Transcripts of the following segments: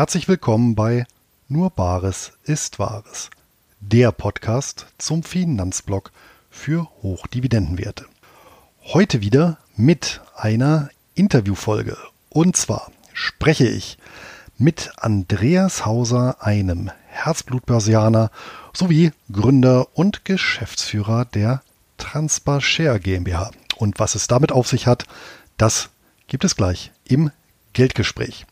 Herzlich willkommen bei Nur Bares ist Wahres, der Podcast zum Finanzblock für Hochdividendenwerte. Heute wieder mit einer Interviewfolge. Und zwar spreche ich mit Andreas Hauser, einem Herzblutbörsianer sowie Gründer und Geschäftsführer der Transpa Share GmbH. Und was es damit auf sich hat, das gibt es gleich im Geldgespräch.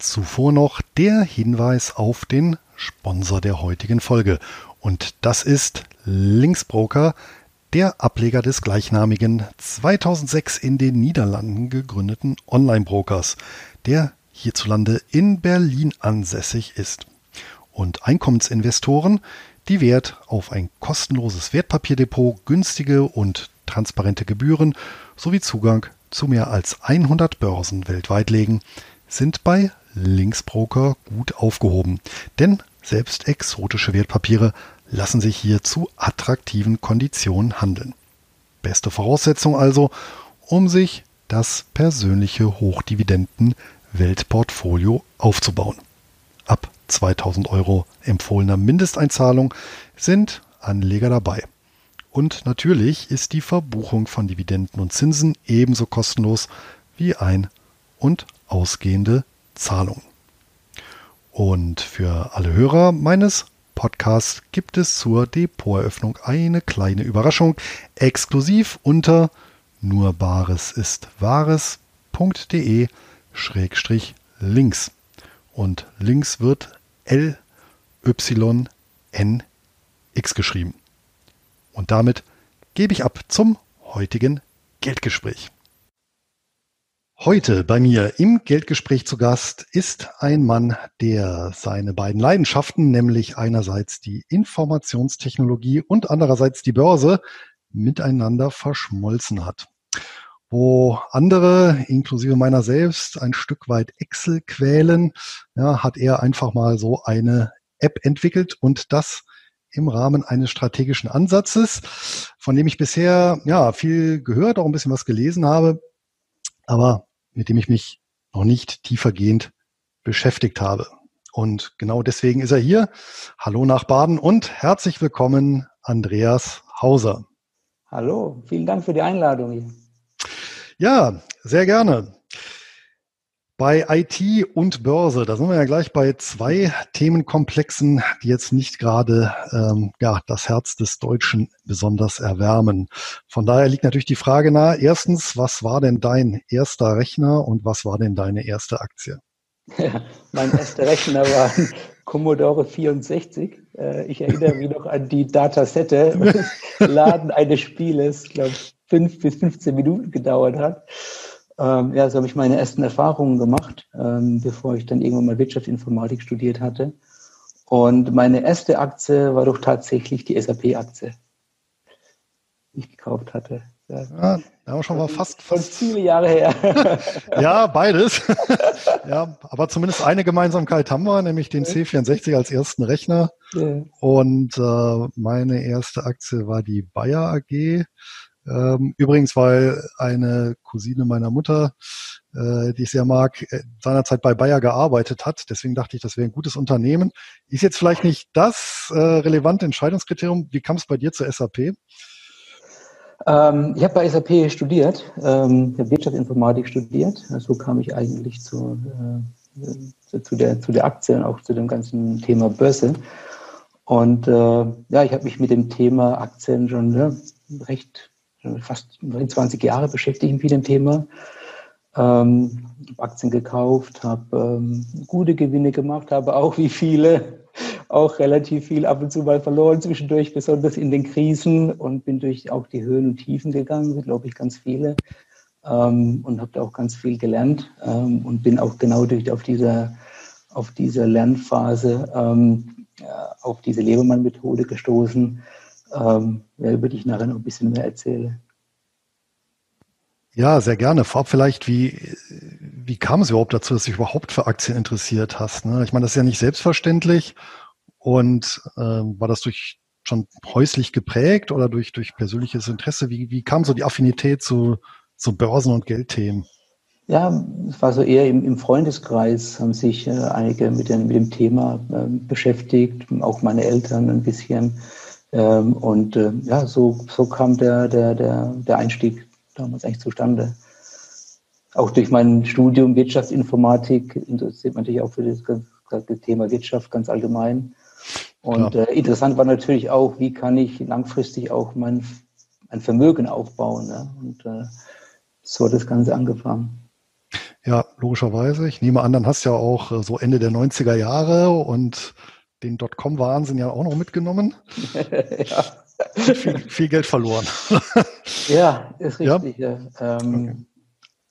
Zuvor noch der Hinweis auf den Sponsor der heutigen Folge. Und das ist Linksbroker, der Ableger des gleichnamigen 2006 in den Niederlanden gegründeten Online-Brokers, der hierzulande in Berlin ansässig ist. Und Einkommensinvestoren, die Wert auf ein kostenloses Wertpapierdepot, günstige und transparente Gebühren sowie Zugang zu mehr als 100 Börsen weltweit legen, sind bei Linksbroker gut aufgehoben. Denn selbst exotische Wertpapiere lassen sich hier zu attraktiven Konditionen handeln. Beste Voraussetzung also, um sich das persönliche Hochdividenden-Weltportfolio aufzubauen. Ab 2000 Euro empfohlener Mindesteinzahlung sind Anleger dabei. Und natürlich ist die Verbuchung von Dividenden und Zinsen ebenso kostenlos wie ein- und ausgehende Zahlungen. Und für alle Hörer meines Podcasts gibt es zur Depoteröffnung eine kleine Überraschung, exklusiv unter nur Bares ist Wahres.de Schrägstrich links. Und links wird L Y N X geschrieben. Und damit gebe ich ab zum heutigen Geldgespräch. Heute bei mir im Geldgespräch zu Gast ist ein Mann, der seine beiden Leidenschaften, nämlich einerseits die Informationstechnologie und andererseits die Börse, miteinander verschmolzen hat. Wo andere, inklusive meiner selbst, ein Stück weit Excel quälen, ja, hat er einfach mal so eine App entwickelt und das im Rahmen eines strategischen Ansatzes, von dem ich bisher ja viel gehört, auch ein bisschen was gelesen habe. Aber mit dem ich mich noch nicht tiefergehend beschäftigt habe. Und genau deswegen ist er hier. Hallo nach Baden und herzlich willkommen, Andreas Hauser. Hallo, vielen Dank für die Einladung hier. Ja, sehr gerne. Bei IT und Börse, da sind wir ja gleich bei zwei Themenkomplexen, die jetzt nicht gerade ähm, ja, das Herz des Deutschen besonders erwärmen. Von daher liegt natürlich die Frage nahe, erstens, was war denn dein erster Rechner und was war denn deine erste Aktie? Ja, mein erster Rechner war ein Commodore 64. Äh, ich erinnere mich noch an die Datasette, Laden eines Spieles, glaube fünf bis 15 Minuten gedauert hat. Ähm, ja, so habe ich meine ersten Erfahrungen gemacht, ähm, bevor ich dann irgendwann mal Wirtschaftsinformatik studiert hatte. Und meine erste Aktie war doch tatsächlich die SAP-Aktie, die ich gekauft hatte. Ja, ja da haben schon mal fast, fast viele Jahre her. ja, beides. ja, aber zumindest eine Gemeinsamkeit haben wir, nämlich den C64 als ersten Rechner. Ja. Und äh, meine erste Aktie war die Bayer AG. Ähm, übrigens, weil eine Cousine meiner Mutter, äh, die ich sehr mag, äh, seinerzeit bei Bayer gearbeitet hat. Deswegen dachte ich, das wäre ein gutes Unternehmen. Ist jetzt vielleicht nicht das äh, relevante Entscheidungskriterium. Wie kam es bei dir zur SAP? Ähm, ich habe bei SAP studiert, ähm, Wirtschaftsinformatik studiert. So kam ich eigentlich zu, äh, zu, der, zu der Aktie und auch zu dem ganzen Thema Börse. Und äh, ja, ich habe mich mit dem Thema Aktien schon ja, recht fast 20 Jahre beschäftige mich mit dem Thema. Ähm, Aktien gekauft, habe ähm, gute Gewinne gemacht, habe auch wie viele auch relativ viel ab und zu mal verloren zwischendurch, besonders in den Krisen und bin durch auch die Höhen und Tiefen gegangen, glaube ich ganz viele ähm, und habe da auch ganz viel gelernt ähm, und bin auch genau durch auf dieser auf dieser Lernphase ähm, auf diese Lebermann-Methode gestoßen, ähm, ja, über die ich nachher noch ein bisschen mehr erzähle. Ja, sehr gerne. Vorab vielleicht, wie, wie kam es überhaupt dazu, dass du dich überhaupt für Aktien interessiert hast? Ne? Ich meine, das ist ja nicht selbstverständlich. Und äh, war das durch schon häuslich geprägt oder durch, durch persönliches Interesse? Wie, wie kam so die Affinität zu, zu Börsen- und Geldthemen? Ja, es war so eher im, im Freundeskreis, haben sich äh, einige mit, den, mit dem Thema äh, beschäftigt, auch meine Eltern ein bisschen. Ähm, und äh, ja, so, so kam der, der, der, der Einstieg damals eigentlich zustande. Auch durch mein Studium Wirtschaftsinformatik interessiert man sich auch für das, das Thema Wirtschaft ganz allgemein. Und äh, interessant war natürlich auch, wie kann ich langfristig auch mein, mein Vermögen aufbauen. Ne? Und äh, so hat das Ganze angefangen. Ja, logischerweise. Ich nehme an, dann hast du ja auch äh, so Ende der 90er Jahre und den Dotcom-Wahnsinn ja auch noch mitgenommen. ja. Viel, viel, Geld verloren. ja, ist richtig. Ja? Ja. Ähm,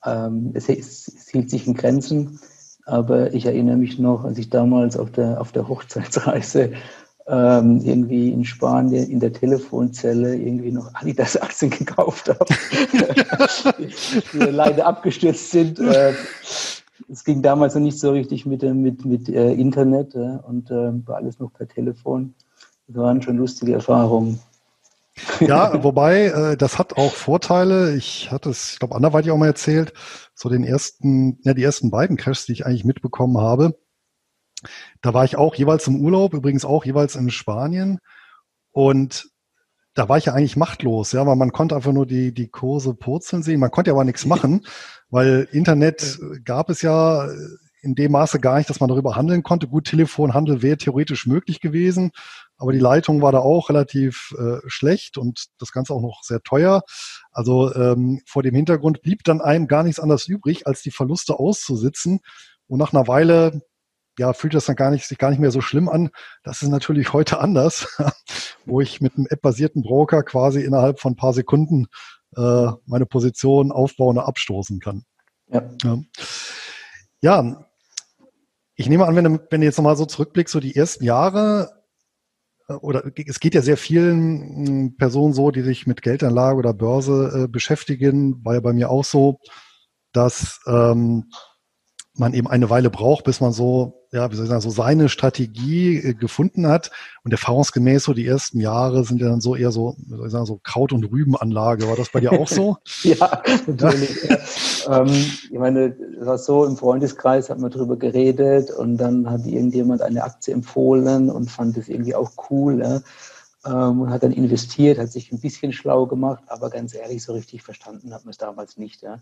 okay. ähm, es, es, hielt sich in Grenzen, aber ich erinnere mich noch, als ich damals auf der, auf der Hochzeitsreise ähm, irgendwie in Spanien in der Telefonzelle irgendwie noch Adidas-Aktien gekauft habe, die leider abgestürzt sind. Äh, es ging damals noch nicht so richtig mit, mit, mit äh, Internet äh, und äh, war alles noch per Telefon. Das waren schon lustige Erfahrungen. Ja, wobei, äh, das hat auch Vorteile. Ich hatte es, ich glaube, anderweitig auch mal erzählt, so den ersten, ja, die ersten beiden Crashs, die ich eigentlich mitbekommen habe da war ich auch jeweils im Urlaub, übrigens auch jeweils in Spanien. Und da war ich ja eigentlich machtlos, ja, weil man konnte einfach nur die, die Kurse purzeln sehen. Man konnte ja aber nichts machen, weil Internet gab es ja in dem Maße gar nicht, dass man darüber handeln konnte. Gut, Telefonhandel wäre theoretisch möglich gewesen, aber die Leitung war da auch relativ äh, schlecht und das Ganze auch noch sehr teuer. Also ähm, vor dem Hintergrund blieb dann einem gar nichts anderes übrig, als die Verluste auszusitzen. Und nach einer Weile ja, fühlt das dann gar nicht, sich gar nicht mehr so schlimm an. Das ist natürlich heute anders, wo ich mit einem app-basierten Broker quasi innerhalb von ein paar Sekunden äh, meine Position aufbauen und abstoßen kann. Ja. ja. ja. Ich nehme an, wenn du, wenn du jetzt nochmal so zurückblickst, so die ersten Jahre, äh, oder es geht ja sehr vielen hm, Personen so, die sich mit Geldanlage oder Börse äh, beschäftigen, war ja bei mir auch so, dass ähm, man eben eine Weile braucht, bis man so ja, wie soll ich sagen, so seine Strategie äh, gefunden hat. Und erfahrungsgemäß so die ersten Jahre sind ja dann so eher so, wie soll ich sagen, so Kraut- und Rübenanlage. War das bei dir auch so? ja, natürlich. Ähm, ich meine, das war so, im Freundeskreis hat man drüber geredet und dann hat irgendjemand eine Aktie empfohlen und fand das irgendwie auch cool. Ähm, und hat dann investiert, hat sich ein bisschen schlau gemacht, aber ganz ehrlich, so richtig verstanden hat man es damals nicht. Ja.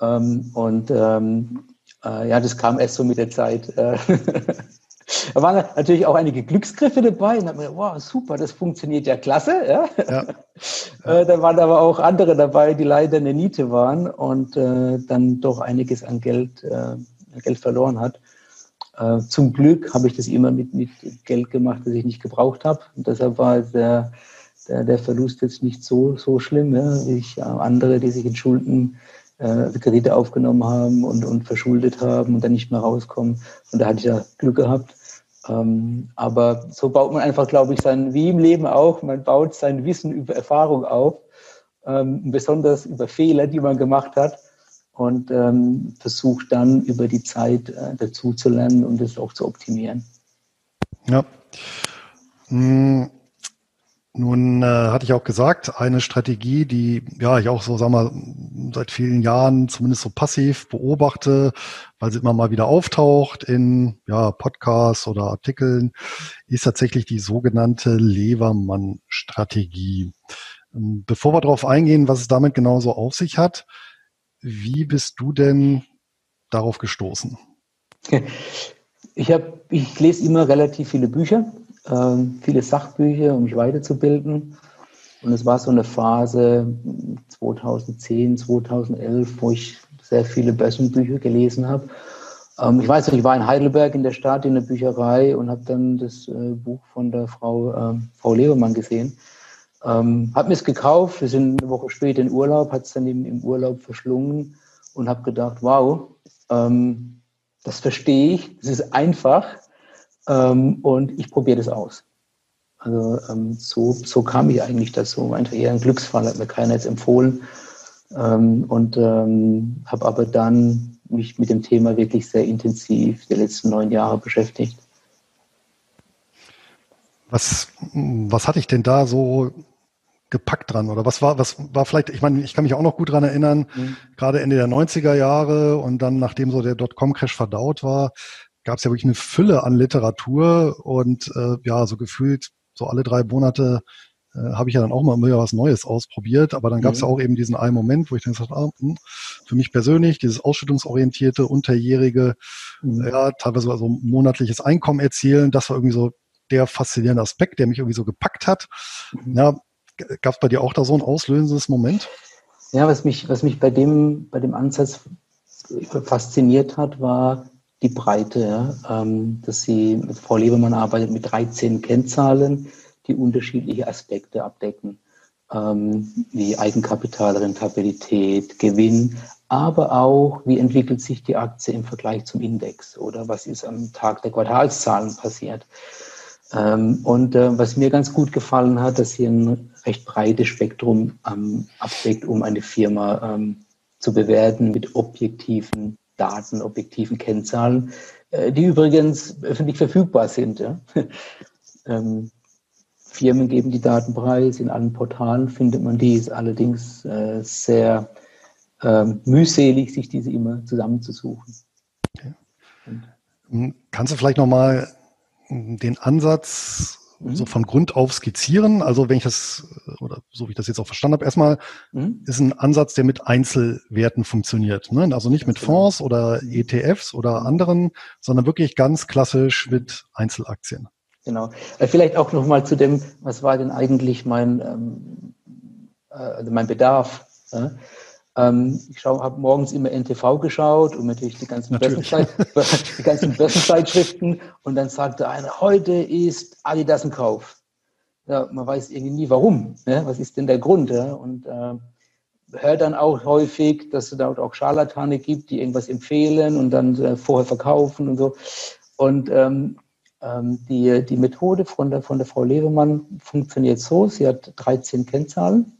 Ähm, und ähm, äh, ja, das kam erst so mit der Zeit. Äh, da waren natürlich auch einige Glücksgriffe dabei. Und mir, wow, super, das funktioniert ja klasse. Ja? ja. äh, da waren aber auch andere dabei, die leider eine Niete waren und äh, dann doch einiges an Geld, äh, Geld verloren hat. Äh, zum Glück habe ich das immer mit, mit Geld gemacht, das ich nicht gebraucht habe. Und deshalb war der, der, der Verlust jetzt nicht so, so schlimm. Ja? Ich, andere, die sich in Schulden äh, Kredite aufgenommen haben und, und verschuldet haben und dann nicht mehr rauskommen. Und da hatte ich ja Glück gehabt. Ähm, aber so baut man einfach, glaube ich, sein, wie im Leben auch, man baut sein Wissen über Erfahrung auf, ähm, besonders über Fehler, die man gemacht hat und ähm, versucht dann über die Zeit äh, dazu zu lernen und das auch zu optimieren. Ja. Hm. Nun äh, hatte ich auch gesagt, eine Strategie, die ja ich auch so sag mal seit vielen Jahren zumindest so passiv beobachte, weil sie immer mal wieder auftaucht in ja Podcasts oder Artikeln, ist tatsächlich die sogenannte Levermann-Strategie. Ähm, bevor wir darauf eingehen, was es damit genau so auf sich hat, wie bist du denn darauf gestoßen? Ich habe, ich lese immer relativ viele Bücher viele Sachbücher, um mich weiterzubilden. Und es war so eine Phase 2010, 2011, wo ich sehr viele Börsenbücher gelesen habe. Ähm, ich weiß nicht, ich war in Heidelberg in der Stadt in der Bücherei und habe dann das äh, Buch von der Frau, äh, Frau Lebermann gesehen. Ähm, habe mir es gekauft, wir sind eine Woche später in Urlaub, hat es dann im, im Urlaub verschlungen und habe gedacht, wow, ähm, das verstehe ich, es ist einfach, ähm, und ich probiere das aus. Also ähm, so, so kam ich eigentlich dazu. Einfach eher ein Glücksfall, hat mir keiner jetzt empfohlen. Ähm, und ähm, habe aber dann mich mit dem Thema wirklich sehr intensiv die letzten neun Jahre beschäftigt. Was, was hatte ich denn da so gepackt dran? Oder was war, was war vielleicht, ich meine, ich kann mich auch noch gut dran erinnern, mhm. gerade Ende der 90er Jahre und dann, nachdem so der Dotcom-Crash verdaut war, gab es ja wirklich eine Fülle an Literatur und äh, ja, so gefühlt so alle drei Monate äh, habe ich ja dann auch mal wieder was Neues ausprobiert, aber dann gab es mhm. ja auch eben diesen einen Moment, wo ich dann gesagt habe, ah, hm, für mich persönlich, dieses ausschüttungsorientierte, unterjährige, mhm. ja, teilweise also monatliches Einkommen erzielen, das war irgendwie so der faszinierende Aspekt, der mich irgendwie so gepackt hat. Mhm. Ja, gab es bei dir auch da so ein auslösendes Moment? Ja, was mich, was mich bei dem, bei dem Ansatz fasziniert hat, war die Breite, ja? ähm, dass sie Frau Lebemann arbeitet mit 13 Kennzahlen, die unterschiedliche Aspekte abdecken, ähm, wie Eigenkapital, Rentabilität, Gewinn, aber auch, wie entwickelt sich die Aktie im Vergleich zum Index oder was ist am Tag der Quartalszahlen passiert. Ähm, und äh, was mir ganz gut gefallen hat, dass sie ein recht breites Spektrum ähm, abdeckt, um eine Firma ähm, zu bewerten mit objektiven Daten, objektiven Kennzahlen, äh, die übrigens öffentlich verfügbar sind. Ähm, Firmen geben die Daten preis, in allen Portalen findet man die, ist allerdings äh, sehr äh, mühselig, sich diese immer zusammenzusuchen. Okay. Kannst du vielleicht nochmal den Ansatz mhm. so von Grund auf skizzieren. Also wenn ich das, oder so wie ich das jetzt auch verstanden habe, erstmal mhm. ist ein Ansatz, der mit Einzelwerten funktioniert. Ne? Also nicht mit genau. Fonds oder ETFs oder anderen, sondern wirklich ganz klassisch mit Einzelaktien. Genau. Äh, vielleicht auch nochmal zu dem, was war denn eigentlich mein, ähm, äh, also mein Bedarf? Ja? Ähm, ich habe morgens immer NTV geschaut und natürlich die ganzen, Börsenzeit, die ganzen Börsenzeitschriften und dann sagte einer, heute ist Adidas ein Kauf. Ja, man weiß irgendwie nie warum. Ne? Was ist denn der Grund? Ja? Und äh, hört dann auch häufig, dass es dort auch Scharlatane gibt, die irgendwas empfehlen und dann äh, vorher verkaufen und so. Und ähm, ähm, die, die Methode von der, von der Frau Levemann funktioniert so, sie hat 13 Kennzahlen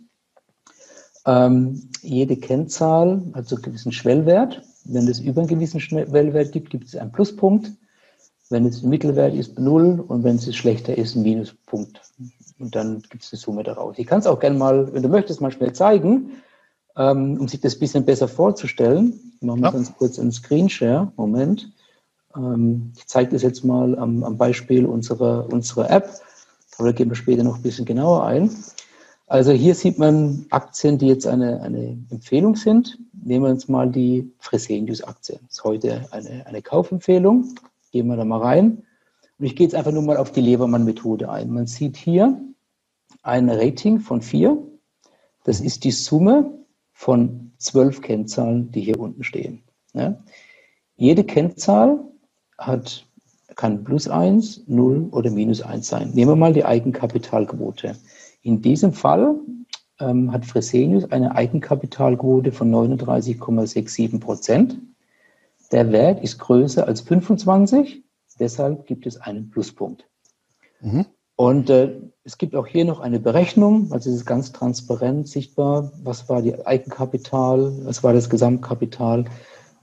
ähm, jede Kennzahl hat so einen gewissen Schwellwert. Wenn es über einen gewissen Schwellwert gibt, gibt es einen Pluspunkt. Wenn es ein Mittelwert ist, null und wenn es schlechter ist, ein Minuspunkt. Und dann gibt es eine Summe daraus. Ich kann es auch gerne mal, wenn du möchtest, mal schnell zeigen, ähm, um sich das ein bisschen besser vorzustellen. Machen wir ja. ganz kurz einen Screenshare. Moment. Ähm, ich zeige das jetzt mal am, am Beispiel unserer, unserer App. Aber da gehen wir später noch ein bisschen genauer ein. Also hier sieht man Aktien, die jetzt eine, eine Empfehlung sind. Nehmen wir uns mal die Fresenius-Aktie. Das ist heute eine, eine Kaufempfehlung. Gehen wir da mal rein. Und ich gehe jetzt einfach nur mal auf die Lebermann-Methode ein. Man sieht hier ein Rating von vier. Das ist die Summe von zwölf Kennzahlen, die hier unten stehen. Ja? Jede Kennzahl hat, kann plus eins, null oder minus eins sein. Nehmen wir mal die Eigenkapitalquote. In diesem Fall ähm, hat Fresenius eine Eigenkapitalquote von 39,67 Prozent. Der Wert ist größer als 25, deshalb gibt es einen Pluspunkt. Mhm. Und äh, es gibt auch hier noch eine Berechnung, also es ist ganz transparent sichtbar, was war die Eigenkapital, was war das Gesamtkapital,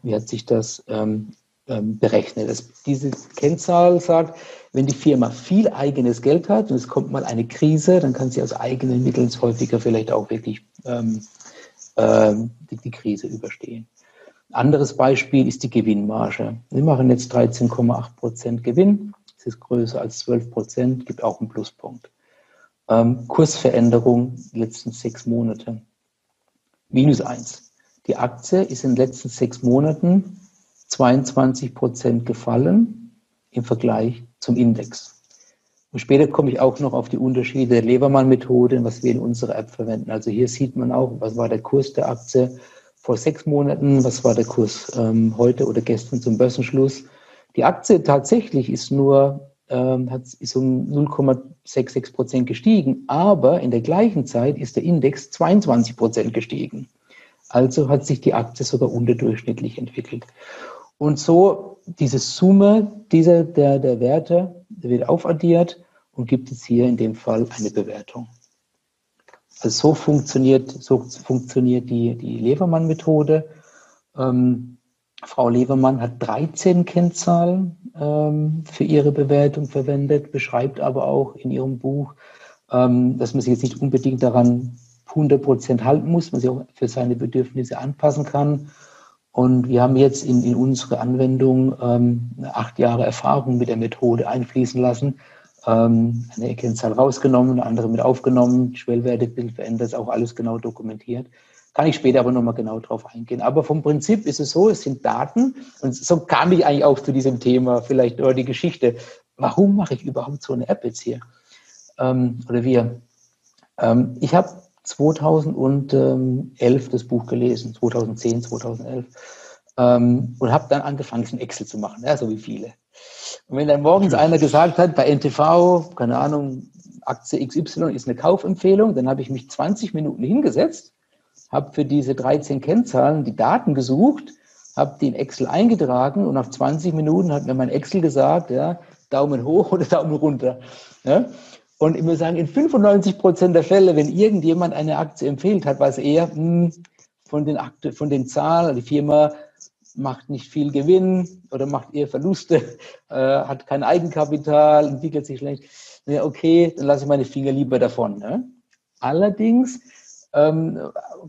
wie hat sich das ähm, berechnet. Das, diese Kennzahl sagt, wenn die Firma viel eigenes Geld hat und es kommt mal eine Krise, dann kann sie aus eigenen Mitteln häufiger vielleicht auch wirklich ähm, ähm, die, die, Krise überstehen. Anderes Beispiel ist die Gewinnmarge. Wir machen jetzt 13,8 Prozent Gewinn. Das ist größer als 12 Prozent, gibt auch einen Pluspunkt. Ähm, Kursveränderung letzten sechs Monate. Minus eins. Die Aktie ist in den letzten sechs Monaten 22 Prozent gefallen im Vergleich zum Index. Und später komme ich auch noch auf die Unterschiede der Levermann-Methode, was wir in unserer App verwenden. Also hier sieht man auch, was war der Kurs der Aktie vor sechs Monaten, was war der Kurs ähm, heute oder gestern zum Börsenschluss. Die Aktie tatsächlich ist nur ähm, hat, ist um 0,66 Prozent gestiegen, aber in der gleichen Zeit ist der Index 22 Prozent gestiegen. Also hat sich die Aktie sogar unterdurchschnittlich entwickelt. Und so diese Summe dieser, der, der Werte wird aufaddiert und gibt es hier in dem Fall eine Bewertung. Also so funktioniert, so funktioniert die, die Levermann-Methode. Ähm, Frau Levermann hat 13 Kennzahlen ähm, für ihre Bewertung verwendet, beschreibt aber auch in ihrem Buch, ähm, dass man sich jetzt nicht unbedingt daran 100 Prozent halten muss, man sich auch für seine Bedürfnisse anpassen kann. Und wir haben jetzt in, in unsere Anwendung ähm, acht Jahre Erfahrung mit der Methode einfließen lassen, ähm, eine Kennzahl rausgenommen, andere mit aufgenommen, Schwellwertebild verändert, auch alles genau dokumentiert. Kann ich später aber nochmal genau drauf eingehen. Aber vom Prinzip ist es so, es sind Daten. Und so kam ich eigentlich auch zu diesem Thema, vielleicht oder die Geschichte. Warum mache ich überhaupt so eine App jetzt hier? Ähm, oder wir? Ähm, ich habe 2011 das Buch gelesen, 2010, 2011. Ähm, und habe dann angefangen, ein Excel zu machen, ja, so wie viele. Und wenn dann morgens einer gesagt hat, bei NTV, keine Ahnung, Aktie XY ist eine Kaufempfehlung, dann habe ich mich 20 Minuten hingesetzt, habe für diese 13 Kennzahlen die Daten gesucht, habe die in Excel eingetragen und nach 20 Minuten hat mir mein Excel gesagt, ja, Daumen hoch oder Daumen runter. Ja? Und ich muss sagen, in 95 Prozent der Fälle, wenn irgendjemand eine Aktie empfiehlt hat, weiß er, hm, von den, Akte, von den Zahlen, die Firma macht nicht viel Gewinn oder macht eher Verluste, äh, hat kein Eigenkapital, entwickelt sich schlecht. Ja, okay, dann lasse ich meine Finger lieber davon. Ne? Allerdings ähm,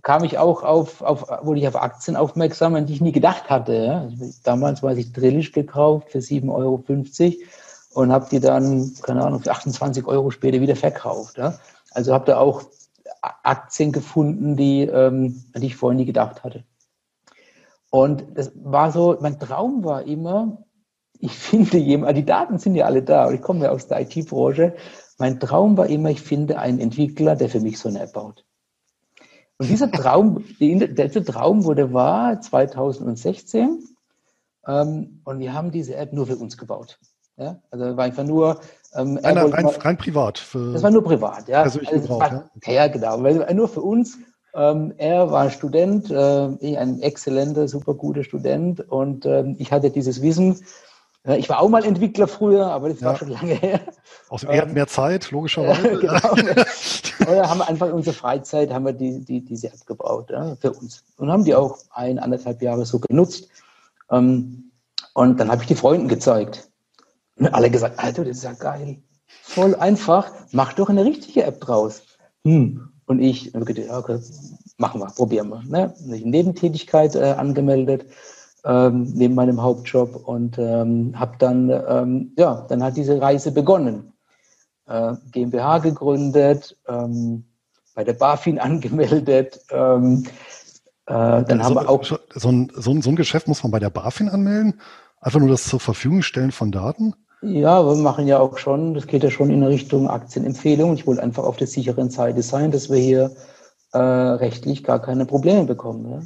kam ich auch auf, auf, wurde ich auf Aktien aufmerksam, an die ich nie gedacht hatte. Ja? Damals weiß ich Drillisch gekauft für 7,50 Euro und habe die dann, keine Ahnung, für 28 Euro später wieder verkauft. Ja? Also habe da auch Aktien gefunden, die, ähm, an die ich vorher nie gedacht hatte. Und das war so, mein Traum war immer, ich finde jemand, die Daten sind ja alle da, und ich komme ja aus der IT-Branche. Mein Traum war immer, ich finde einen Entwickler, der für mich so eine App baut. Und dieser Traum, der Traum wurde wahr 2016. Ähm, und wir haben diese App nur für uns gebaut. Ja? Also war einfach nur. Ähm, rein, rein, mal, rein, privat. das war nur privat, ja. Also Gebrauch, war, ja. ja, genau. Weil nur für uns. Ähm, er war Student, äh, ein exzellenter, super guter Student und ähm, ich hatte dieses Wissen. Äh, ich war auch mal Entwickler früher, aber das ja. war schon lange her. Außerdem er hat mehr Zeit, logischerweise. genau. Oder haben wir einfach in unserer Freizeit haben wir die, die, diese App gebaut ja, für uns und haben die auch ein, anderthalb Jahre so genutzt. Ähm, und dann habe ich die Freunden gezeigt. Und alle gesagt, Alter, das ist ja geil. Voll einfach. Mach doch eine richtige App draus. Hm. Und ich habe gedacht, ja, okay, machen wir, probieren wir. Ne? Ich Nebentätigkeit äh, angemeldet ähm, neben meinem Hauptjob und ähm, habe dann, ähm, ja, dann hat diese Reise begonnen. Äh, GmbH gegründet, ähm, bei der BaFin angemeldet. Ähm, äh, dann so, haben wir auch so ein, so, ein, so ein Geschäft muss man bei der BaFin anmelden. Einfach nur das zur Verfügung stellen von Daten. Ja, wir machen ja auch schon, das geht ja schon in Richtung Aktienempfehlung. Ich wollte einfach auf der sicheren Seite sein, dass wir hier äh, rechtlich gar keine Probleme bekommen. Ja?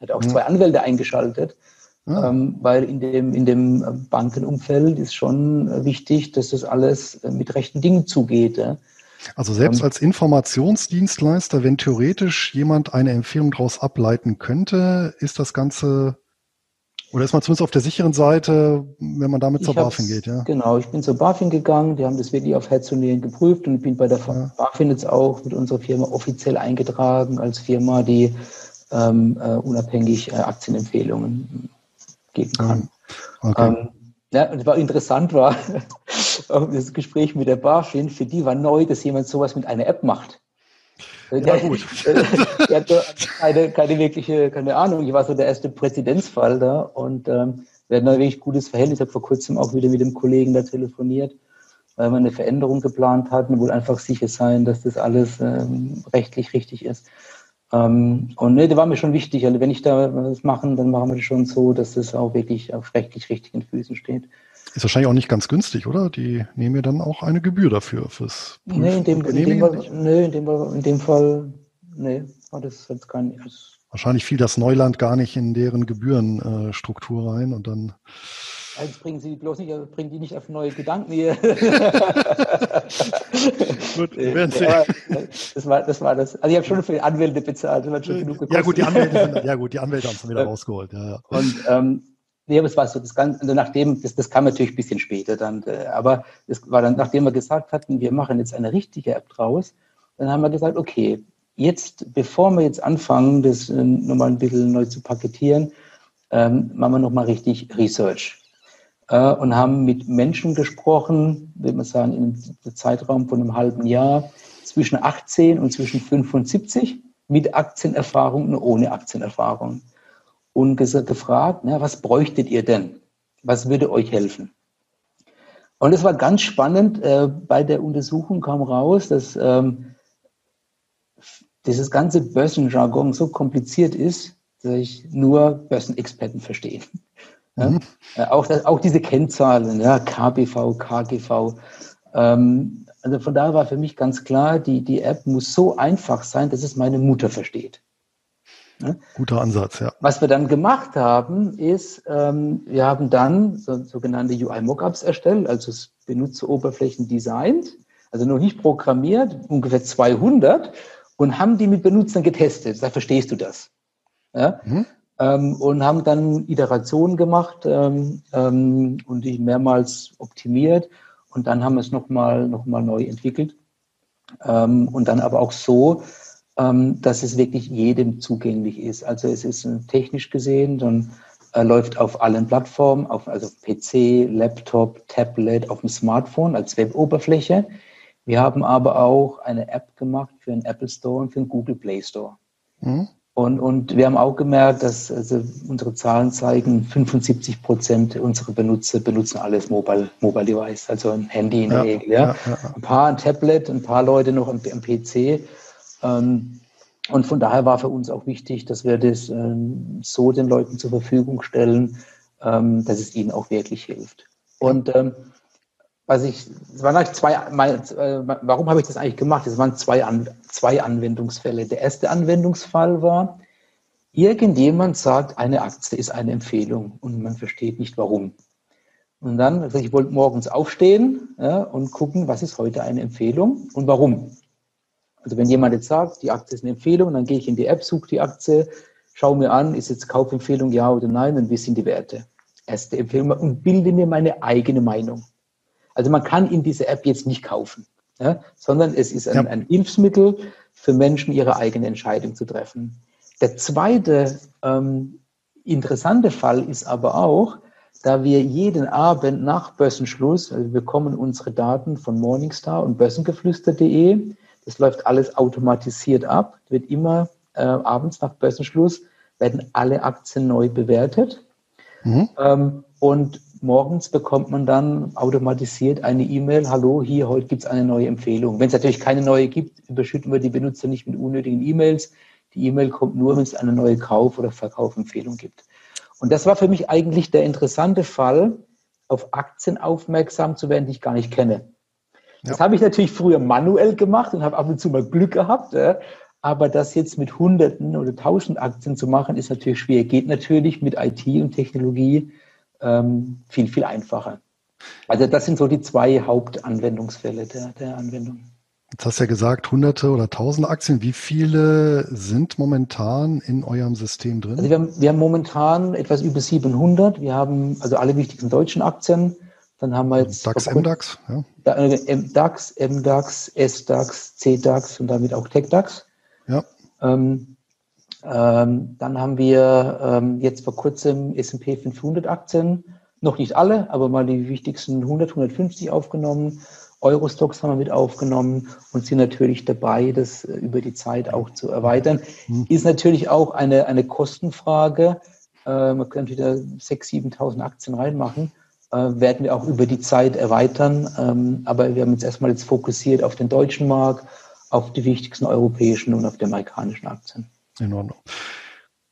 Hat auch ja. zwei Anwälte eingeschaltet, ja. ähm, weil in dem, in dem Bankenumfeld ist schon wichtig, dass das alles mit rechten Dingen zugeht. Ja? Also selbst ähm, als Informationsdienstleister, wenn theoretisch jemand eine Empfehlung daraus ableiten könnte, ist das Ganze oder ist man zumindest auf der sicheren Seite, wenn man damit zur BaFin geht, ja? Genau, ich bin zur BaFin gegangen, die haben das wirklich auf Herz und Nieren geprüft und bin bei der ja. BaFin jetzt auch mit unserer Firma offiziell eingetragen als Firma, die ähm, äh, unabhängig äh, Aktienempfehlungen geben kann. Okay. Ähm, ja, und was interessant war, das Gespräch mit der BaFin, für die war neu, dass jemand sowas mit einer App macht. Ja, gut. ich hatte keine, keine wirkliche, keine Ahnung. Ich war so der erste Präzedenzfall da und ähm, wir hatten ein wirklich gutes Verhältnis. Ich habe vor kurzem auch wieder mit dem Kollegen da telefoniert, weil wir eine Veränderung geplant hatten. Wir wollten einfach sicher sein, dass das alles ähm, rechtlich richtig ist. Ähm, und ne, das war mir schon wichtig. Also wenn ich da was machen, dann machen wir das schon so, dass das auch wirklich auf rechtlich richtigen Füßen steht. Ist wahrscheinlich auch nicht ganz günstig, oder? Die nehmen ja dann auch eine Gebühr dafür fürs Prüfen nee, in dem, in dem Fall, nee, in dem, in dem Fall, nee, war das jetzt kein. Das wahrscheinlich fiel das Neuland gar nicht in deren Gebührenstruktur äh, rein und dann. Jetzt bringen Sie bloß nicht, also bringen die nicht auf neue Gedanken hier. gut, werden Sie. Ja, das war, das war das. Also ich habe schon für die Anwälte bezahlt, das hat schon genug gekostet. Ja gut, die Anwälte, sind, ja gut, die Anwälte haben es wieder rausgeholt. Ja, ja. Und ähm, Nee, aber es war so, das Ganze, also nachdem, das, das kam natürlich ein bisschen später dann, äh, aber das war dann, nachdem wir gesagt hatten, wir machen jetzt eine richtige App draus, dann haben wir gesagt, okay, jetzt, bevor wir jetzt anfangen, das äh, nochmal ein bisschen neu zu paketieren, ähm, machen wir nochmal richtig Research. Äh, und haben mit Menschen gesprochen, würde man sagen, in einem Zeitraum von einem halben Jahr, zwischen 18 und zwischen 75 mit Aktienerfahrung und ohne Aktienerfahrung. Und gefragt, na, was bräuchtet ihr denn? Was würde euch helfen? Und es war ganz spannend. Äh, bei der Untersuchung kam raus, dass ähm, dieses ganze Börsenjargon so kompliziert ist, dass ich nur Börsenexperten verstehe. Ja? Mhm. Äh, auch, das, auch diese Kennzahlen, ja, KBV, KGV. Ähm, also von daher war für mich ganz klar, die, die App muss so einfach sein, dass es meine Mutter versteht. Ja? Guter Ansatz, ja. Was wir dann gemacht haben, ist, ähm, wir haben dann so, sogenannte UI-Mockups erstellt, also Benutzeroberflächen designt, also noch nicht programmiert, ungefähr 200 und haben die mit Benutzern getestet. Da verstehst du das. Ja? Mhm. Ähm, und haben dann Iterationen gemacht ähm, ähm, und die mehrmals optimiert und dann haben wir es nochmal noch mal neu entwickelt ähm, und dann aber auch so, ähm, dass es wirklich jedem zugänglich ist. Also es ist technisch gesehen, dann äh, läuft auf allen Plattformen, auf, also PC, Laptop, Tablet, auf dem Smartphone als Web-Oberfläche. Wir haben aber auch eine App gemacht für den Apple Store und für den Google Play Store. Mhm. Und, und wir haben auch gemerkt, dass also unsere Zahlen zeigen, 75 Prozent unserer Benutzer benutzen alles Mobile, Mobile Device, also ein Handy in der ja, Regel. Ja. Ja, ja. Ein paar ein Tablet, ein paar Leute noch am, am PC. Ähm, und von daher war für uns auch wichtig, dass wir das ähm, so den Leuten zur Verfügung stellen, ähm, dass es ihnen auch wirklich hilft. Und ähm, was ich, es waren eigentlich zwei, mein, äh, warum habe ich das eigentlich gemacht? Es waren zwei, An, zwei Anwendungsfälle. Der erste Anwendungsfall war, irgendjemand sagt, eine Aktie ist eine Empfehlung und man versteht nicht warum. Und dann, also ich wollte morgens aufstehen ja, und gucken, was ist heute eine Empfehlung und warum. Also wenn jemand jetzt sagt, die Aktie ist eine Empfehlung, dann gehe ich in die App, suche die Aktie, schaue mir an, ist jetzt Kaufempfehlung ja oder nein und wie sind die Werte. Erste Empfehlung und bilde mir meine eigene Meinung. Also man kann in diese App jetzt nicht kaufen, ja, sondern es ist ein, ja. ein, Hilfsmittel für Menschen, ihre eigene Entscheidung zu treffen. Der zweite ähm, interessante Fall ist aber auch, da wir jeden Abend nach Börsenschluss, also wir bekommen unsere Daten von Morningstar und börsengeflüster.de, das läuft alles automatisiert ab, wird immer äh, abends nach Börsenschluss, werden alle Aktien neu bewertet. Mhm. Ähm, und morgens bekommt man dann automatisiert eine E-Mail, hallo, hier, heute gibt es eine neue Empfehlung. Wenn es natürlich keine neue gibt, überschütten wir die Benutzer nicht mit unnötigen E-Mails. Die E-Mail kommt nur, wenn es eine neue Kauf- oder Verkaufempfehlung gibt. Und das war für mich eigentlich der interessante Fall, auf Aktien aufmerksam zu werden, die ich gar nicht kenne. Das ja. habe ich natürlich früher manuell gemacht und habe ab und zu mal Glück gehabt. Aber das jetzt mit Hunderten oder Tausend Aktien zu machen, ist natürlich schwer. Geht natürlich mit IT und Technologie ähm, viel, viel einfacher. Also das sind so die zwei Hauptanwendungsfälle der, der Anwendung. Jetzt hast du ja gesagt, hunderte oder tausende Aktien. Wie viele sind momentan in eurem System drin? Also wir haben, wir haben momentan etwas über 700. Wir haben also alle wichtigsten deutschen Aktien. Dann haben wir jetzt DAX, MDAX, ja. DAX, MDAX, SDAX, CDAX und damit auch TechDAX. Ja. Ähm, ähm, dann haben wir ähm, jetzt vor kurzem S&P 500 Aktien, noch nicht alle, aber mal die wichtigsten 100, 150 aufgenommen. Eurostocks haben wir mit aufgenommen und sind natürlich dabei, das äh, über die Zeit auch zu erweitern. Mhm. Ist natürlich auch eine, eine Kostenfrage. Äh, man könnte wieder 6.000, 7.000 Aktien reinmachen. Äh, werden wir auch über die Zeit erweitern. Ähm, aber wir haben jetzt erstmal jetzt fokussiert auf den deutschen Markt, auf die wichtigsten europäischen und auf die amerikanischen Aktien. In Ordnung.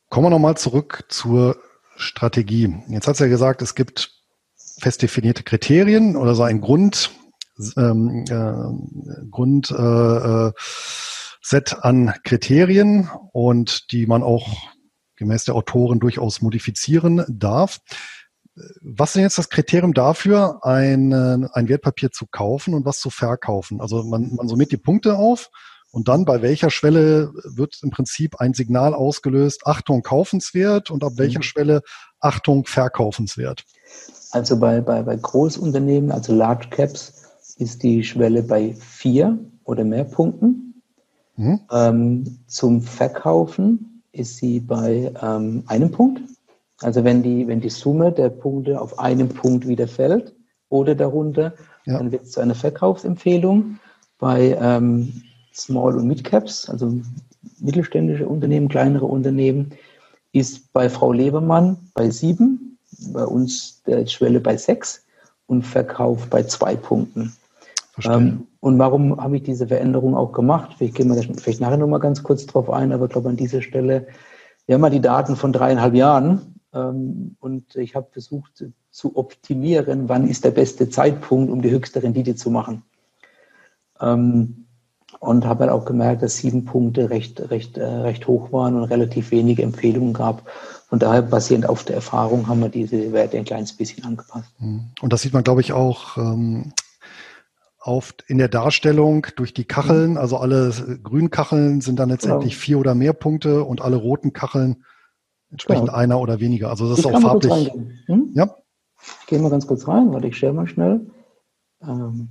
Kommen wir nochmal zurück zur Strategie. Jetzt hat es ja gesagt, es gibt fest definierte Kriterien oder so ein Grund, ähm, äh, Grundset äh, äh, an Kriterien und die man auch gemäß der Autoren durchaus modifizieren darf. Was ist denn jetzt das Kriterium dafür, ein, ein Wertpapier zu kaufen und was zu verkaufen? Also man, man summiert die Punkte auf und dann bei welcher Schwelle wird im Prinzip ein Signal ausgelöst, Achtung, kaufenswert und ab welcher mhm. Schwelle Achtung, verkaufenswert? Also bei, bei, bei Großunternehmen, also Large Caps, ist die Schwelle bei vier oder mehr Punkten. Mhm. Ähm, zum Verkaufen ist sie bei ähm, einem Punkt. Also wenn die, wenn die Summe der Punkte auf einem Punkt wieder fällt oder darunter, ja. dann wird es zu einer Verkaufsempfehlung. Bei ähm, Small- und Mid-Caps, also mittelständische Unternehmen, kleinere Unternehmen, ist bei Frau Lebermann bei sieben, bei uns der Schwelle bei sechs und Verkauf bei zwei Punkten. Ähm, und warum habe ich diese Veränderung auch gemacht? Ich gehe mal vielleicht nachher nochmal ganz kurz drauf ein, aber ich glaube an dieser Stelle, wir haben mal die Daten von dreieinhalb Jahren und ich habe versucht zu optimieren, wann ist der beste Zeitpunkt, um die höchste Rendite zu machen. Ähm, und habe halt auch gemerkt, dass sieben Punkte recht, recht, äh, recht hoch waren und relativ wenige Empfehlungen gab. Von daher, basierend auf der Erfahrung, haben wir diese Werte ein kleines bisschen angepasst. Mhm. Und das sieht man, glaube ich, auch ähm, oft in der Darstellung durch die Kacheln. Also alle grünen Kacheln sind dann letztendlich genau. vier oder mehr Punkte und alle roten Kacheln entsprechend genau. einer oder weniger. Also das ich ist auch farblich. Hm? Ja. Ich gehe mal ganz kurz rein, warte, ich share mal schnell. Ähm,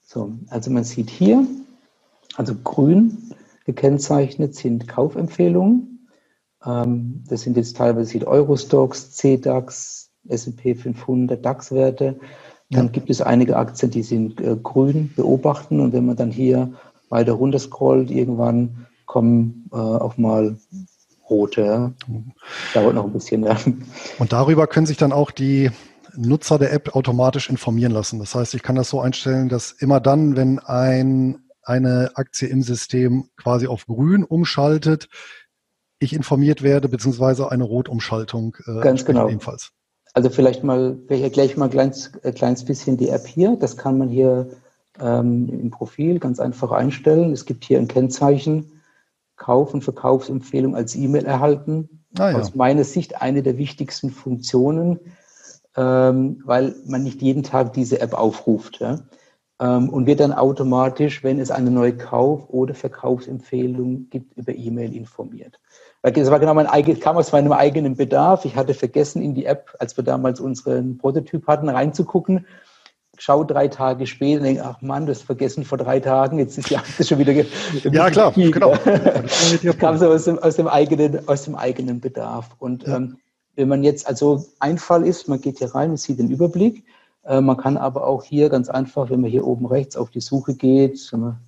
so, also man sieht hier, also grün gekennzeichnet sind Kaufempfehlungen. Ähm, das sind jetzt teilweise sieht Eurostox, CDAX, S&P 500, DAX-Werte. Dann ja. gibt es einige Aktien, die sind äh, grün beobachten und wenn man dann hier weiter runter scrollt, irgendwann kommen äh, auch mal rote. Ja. Dauert noch ein bisschen. Ja. Und darüber können sich dann auch die Nutzer der App automatisch informieren lassen. Das heißt, ich kann das so einstellen, dass immer dann, wenn ein, eine Aktie im System quasi auf grün umschaltet, ich informiert werde, beziehungsweise eine Rotumschaltung äh, Ganz genau. ebenfalls. Also vielleicht mal, ich erkläre ich mal ein kleines, ein kleines bisschen die App hier. Das kann man hier ähm, im Profil ganz einfach einstellen. Es gibt hier ein Kennzeichen, Kauf- und Verkaufsempfehlung als E-Mail erhalten. Ah, ja. Aus meiner Sicht eine der wichtigsten Funktionen, ähm, weil man nicht jeden Tag diese App aufruft. Ja? Ähm, und wird dann automatisch, wenn es eine neue Kauf- oder Verkaufsempfehlung gibt, über E-Mail informiert. Das war genau mein eigenes, kam aus meinem eigenen Bedarf. Ich hatte vergessen, in die App, als wir damals unseren Prototyp hatten, reinzugucken. Schau drei Tage später und denke, ach Mann, das vergessen vor drei Tagen, jetzt ist die Aktie schon wieder. Ja, klar, genau. Das kam so aus dem, aus dem, eigenen, aus dem eigenen Bedarf. Und ja. ähm, wenn man jetzt, also ein Fall ist, man geht hier rein und sieht den Überblick. Äh, man kann aber auch hier ganz einfach, wenn man hier oben rechts auf die Suche geht, man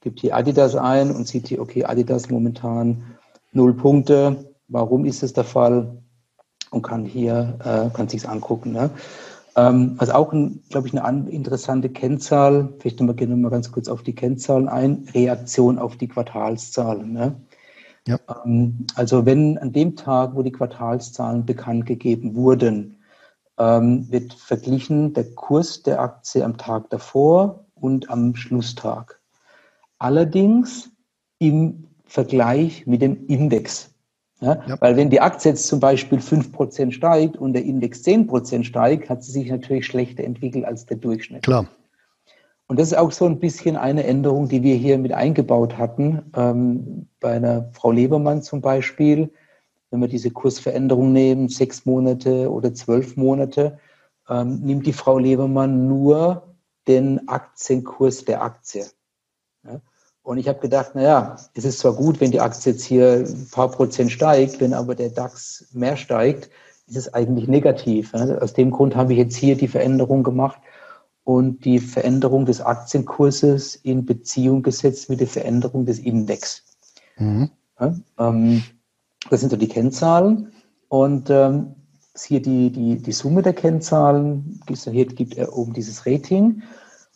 gibt hier Adidas ein und sieht hier, okay, Adidas momentan null Punkte. Warum ist es der Fall? Und kann hier, äh, kann sich angucken. Ne? Ähm, also auch, glaube ich, eine interessante Kennzahl, vielleicht nochmal, gehen wir mal ganz kurz auf die Kennzahlen ein, Reaktion auf die Quartalszahlen. Ne? Ja. Ähm, also wenn an dem Tag, wo die Quartalszahlen bekannt gegeben wurden, ähm, wird verglichen der Kurs der Aktie am Tag davor und am Schlusstag. Allerdings im Vergleich mit dem Index. Ja? Ja. Weil wenn die Aktie jetzt zum Beispiel 5% steigt und der Index 10% steigt, hat sie sich natürlich schlechter entwickelt als der Durchschnitt. Klar. Und das ist auch so ein bisschen eine Änderung, die wir hier mit eingebaut hatten. Ähm, bei einer Frau Lebermann zum Beispiel, wenn wir diese Kursveränderung nehmen, sechs Monate oder zwölf Monate, ähm, nimmt die Frau Lebermann nur den Aktienkurs der Aktie. Und ich habe gedacht, naja, es ist zwar gut, wenn die Aktie jetzt hier ein paar Prozent steigt, wenn aber der DAX mehr steigt, ist es eigentlich negativ. Ja? Aus dem Grund habe ich jetzt hier die Veränderung gemacht und die Veränderung des Aktienkurses in Beziehung gesetzt mit der Veränderung des Index. Mhm. Ja, ähm, das sind so die Kennzahlen. Und ähm, hier die, die, die Summe der Kennzahlen, hier gibt er oben dieses Rating.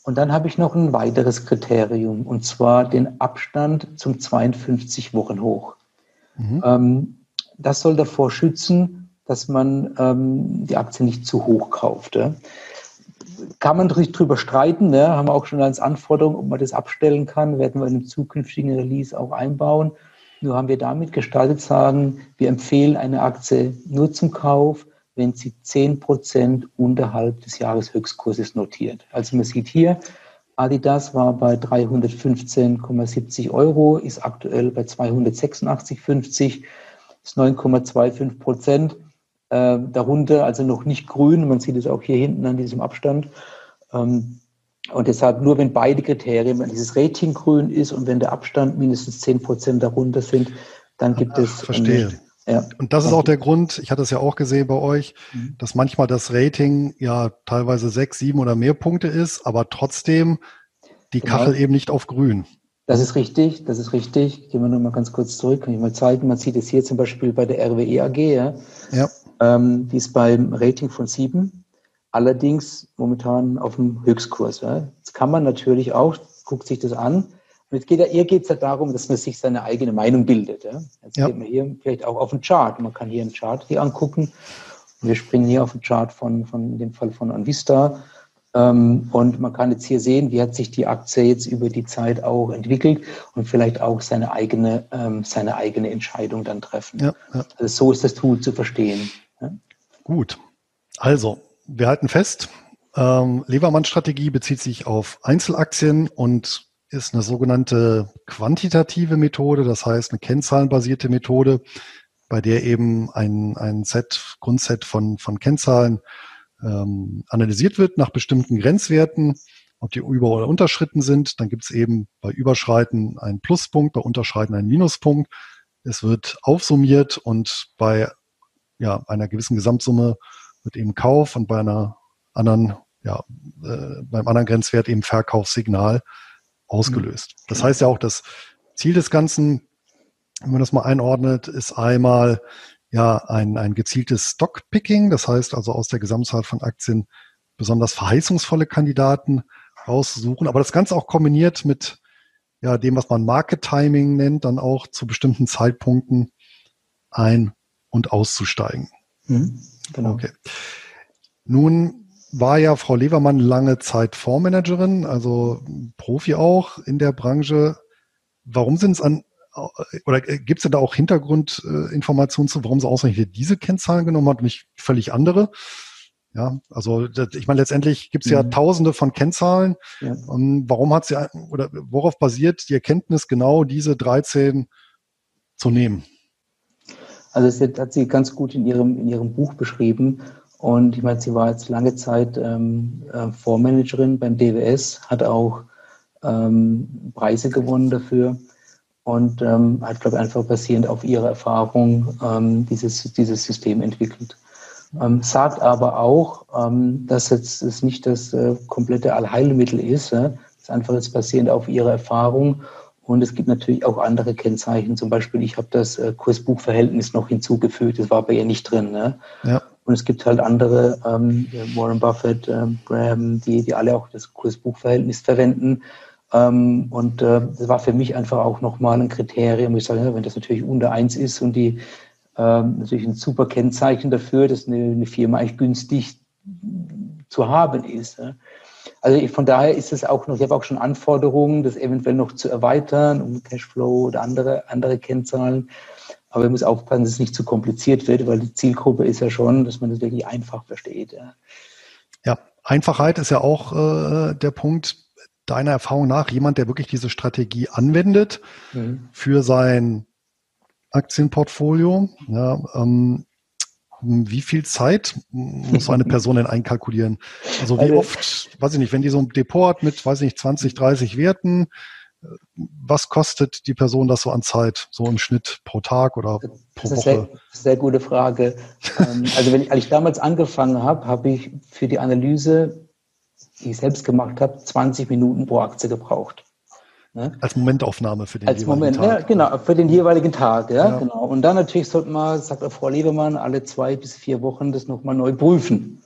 Und dann habe ich noch ein weiteres Kriterium, und zwar den Abstand zum 52 Wochen hoch. Mhm. Ähm, das soll davor schützen, dass man ähm, die Aktie nicht zu hoch kauft. Ja kann man drüber streiten, ne? haben wir auch schon als Anforderung, ob man das abstellen kann, werden wir in einem zukünftigen Release auch einbauen. Nur haben wir damit gestaltet, sagen, wir empfehlen eine Aktie nur zum Kauf, wenn sie 10% unterhalb des Jahreshöchstkurses notiert. Also man sieht hier, Adidas war bei 315,70 Euro, ist aktuell bei 286,50, ist 9,25 Prozent. Äh, darunter, also noch nicht grün, man sieht es auch hier hinten an diesem Abstand. Ähm, und deshalb nur, wenn beide Kriterien, wenn dieses Rating grün ist und wenn der Abstand mindestens 10 Prozent darunter sind, dann gibt Ach, es verstehe. Ja. Und das ist auch der Grund, ich hatte es ja auch gesehen bei euch, mhm. dass manchmal das Rating ja teilweise sechs, sieben oder mehr Punkte ist, aber trotzdem die genau. Kachel eben nicht auf grün. Das ist richtig, das ist richtig. Gehen wir nur mal ganz kurz zurück. Kann ich mal zeigen. Man sieht es hier zum Beispiel bei der RWE AG, ja. ja. Ähm, die ist beim Rating von sieben. Allerdings momentan auf dem Höchstkurs. Ja. Jetzt kann man natürlich auch, guckt sich das an. Und jetzt geht ja, ihr geht es ja darum, dass man sich seine eigene Meinung bildet. Ja. Jetzt ja. geht man hier vielleicht auch auf den Chart. Man kann hier einen Chart hier angucken. Und wir springen hier auf den Chart von, von in dem Fall von Anvista. Ähm, und man kann jetzt hier sehen, wie hat sich die Aktie jetzt über die Zeit auch entwickelt und vielleicht auch seine eigene, ähm, seine eigene Entscheidung dann treffen. Ja, ja. Also so ist das Tool zu verstehen. Ja. Gut. Also, wir halten fest, ähm, Levermann-Strategie bezieht sich auf Einzelaktien und ist eine sogenannte quantitative Methode, das heißt eine kennzahlenbasierte Methode, bei der eben ein, ein Set, Grundset von, von Kennzahlen ähm, analysiert wird nach bestimmten Grenzwerten, ob die über- oder unterschritten sind. Dann gibt es eben bei Überschreiten einen Pluspunkt, bei Unterschreiten einen Minuspunkt. Es wird aufsummiert und bei ja, einer gewissen Gesamtsumme wird eben Kauf und bei einer anderen, ja, äh, beim anderen Grenzwert eben Verkaufssignal ausgelöst. Das heißt ja auch, das Ziel des Ganzen, wenn man das mal einordnet, ist einmal ja ein, ein gezieltes Stockpicking, das heißt also aus der Gesamtzahl von Aktien besonders verheißungsvolle Kandidaten raussuchen, aber das Ganze auch kombiniert mit ja, dem, was man Market Timing nennt, dann auch zu bestimmten Zeitpunkten ein- und auszusteigen. Mhm, genau. Okay. Nun war ja Frau Levermann lange Zeit Fondsmanagerin, also Profi auch in der Branche. Warum sind es an oder gibt es da auch Hintergrundinformationen zu, warum sie ausgerechnet diese Kennzahlen genommen hat und nicht völlig andere? Ja, also ich meine, letztendlich gibt es ja mhm. tausende von Kennzahlen. Ja. warum hat sie oder worauf basiert die Erkenntnis, genau diese 13 zu nehmen? Also das hat sie ganz gut in ihrem, in ihrem Buch beschrieben. Und ich meine, sie war jetzt lange Zeit ähm, äh, Fondsmanagerin beim DWS, hat auch ähm, Preise gewonnen dafür und ähm, hat, glaube ich, einfach basierend auf ihrer Erfahrung ähm, dieses, dieses System entwickelt. Ähm, sagt aber auch, ähm, dass jetzt es nicht das äh, komplette Allheilmittel ist, äh, ist einfach jetzt basierend auf ihrer Erfahrung. Und es gibt natürlich auch andere Kennzeichen. Zum Beispiel, ich habe das äh, Kursbuchverhältnis noch hinzugefügt. Das war bei ihr nicht drin. Ne? Ja. Und es gibt halt andere, ähm, Warren Buffett, ähm, Graham, die, die alle auch das Kursbuchverhältnis verwenden. Ähm, und äh, das war für mich einfach auch nochmal ein Kriterium. Ich sage, ja, wenn das natürlich unter eins ist und die ähm, natürlich ein super Kennzeichen dafür, dass eine, eine Firma eigentlich günstig zu haben ist. Ja. Also ich, von daher ist es auch noch, ich habe auch schon Anforderungen, das eventuell noch zu erweitern um Cashflow oder andere, andere Kennzahlen. Aber man muss aufpassen, dass es nicht zu kompliziert wird, weil die Zielgruppe ist ja schon, dass man das wirklich einfach versteht. Ja, ja Einfachheit ist ja auch äh, der Punkt deiner Erfahrung nach jemand, der wirklich diese Strategie anwendet mhm. für sein Aktienportfolio? Ja, ähm, wie viel Zeit muss eine Person denn einkalkulieren? Also wie also, oft, weiß ich nicht, wenn die so ein Depot hat mit, weiß ich nicht, 20, 30 Werten, was kostet die Person das so an Zeit, so im Schnitt pro Tag oder pro das ist Woche? Sehr, sehr gute Frage. Ähm, also wenn ich, als ich damals angefangen habe, habe ich für die Analyse die ich selbst gemacht habe, 20 Minuten pro Aktie gebraucht. Ne? Als Momentaufnahme für den Als jeweiligen Moment, Tag. Ja, genau, für den jeweiligen Tag, ja, ja, genau. Und dann natürlich sollte man, sagt Frau Lebemann, alle zwei bis vier Wochen das nochmal neu prüfen.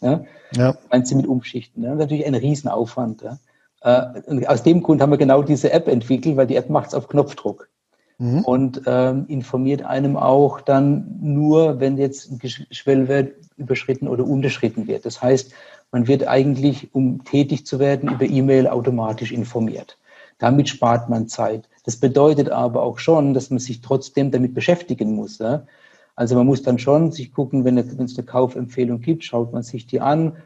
Ja? Ja. Meint sie mit Umschichten. Ist natürlich ein Riesenaufwand. Ja? Äh, aus dem Grund haben wir genau diese App entwickelt, weil die App macht es auf Knopfdruck. Mhm. Und ähm, informiert einem auch dann nur, wenn jetzt ein Schwellwert überschritten oder unterschritten wird. Das heißt, man wird eigentlich, um tätig zu werden, über E-Mail automatisch informiert. Damit spart man Zeit. Das bedeutet aber auch schon, dass man sich trotzdem damit beschäftigen muss. Ja? Also man muss dann schon sich gucken, wenn, es eine Kaufempfehlung gibt, schaut man sich die an,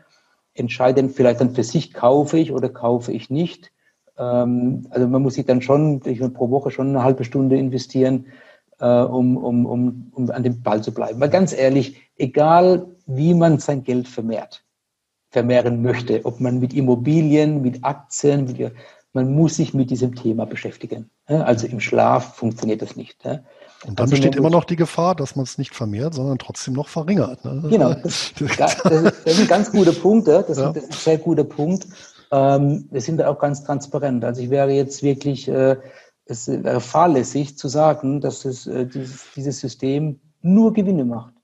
entscheidet vielleicht dann für sich, kaufe ich oder kaufe ich nicht. Ähm, also man muss sich dann schon ich pro Woche schon eine halbe Stunde investieren, äh, um, um, um, um an dem Ball zu bleiben. Weil ganz ehrlich, egal wie man sein Geld vermehrt, vermehren möchte, ob man mit Immobilien, mit Aktien, mit, man muss sich mit diesem Thema beschäftigen. Also im Schlaf funktioniert das nicht. Und dann also besteht immer noch die Gefahr, dass man es nicht vermehrt, sondern trotzdem noch verringert. Ne? Genau, das, das, das sind ganz gute Punkte. Das, ja. ist ein sehr guter Punkt. Ähm, wir sind da auch ganz transparent. Also ich wäre jetzt wirklich, äh, es wäre fahrlässig zu sagen, dass es, äh, dieses, dieses System nur Gewinne macht.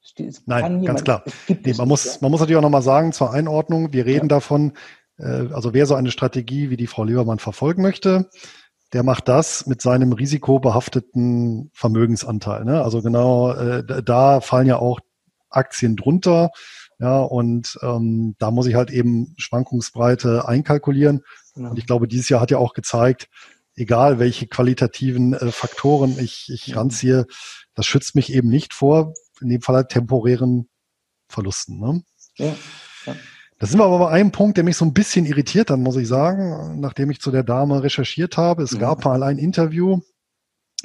Es Nein, ganz klar. Nee, man, muss, man muss natürlich auch nochmal sagen, zur Einordnung, wir reden ja. davon, äh, also wer so eine Strategie wie die Frau Liebermann verfolgen möchte, der macht das mit seinem risikobehafteten Vermögensanteil. Ne? Also genau, äh, da fallen ja auch Aktien drunter. Ja, und ähm, da muss ich halt eben Schwankungsbreite einkalkulieren. Genau. Und ich glaube, dieses Jahr hat ja auch gezeigt, egal welche qualitativen äh, Faktoren ich, ich ranziehe, das schützt mich eben nicht vor, in dem Fall halt temporären Verlusten. Ne? Ja. ja. Da sind wir aber bei einem Punkt, der mich so ein bisschen irritiert dann, muss ich sagen, nachdem ich zu der Dame recherchiert habe. Es ja. gab mal ein Interview,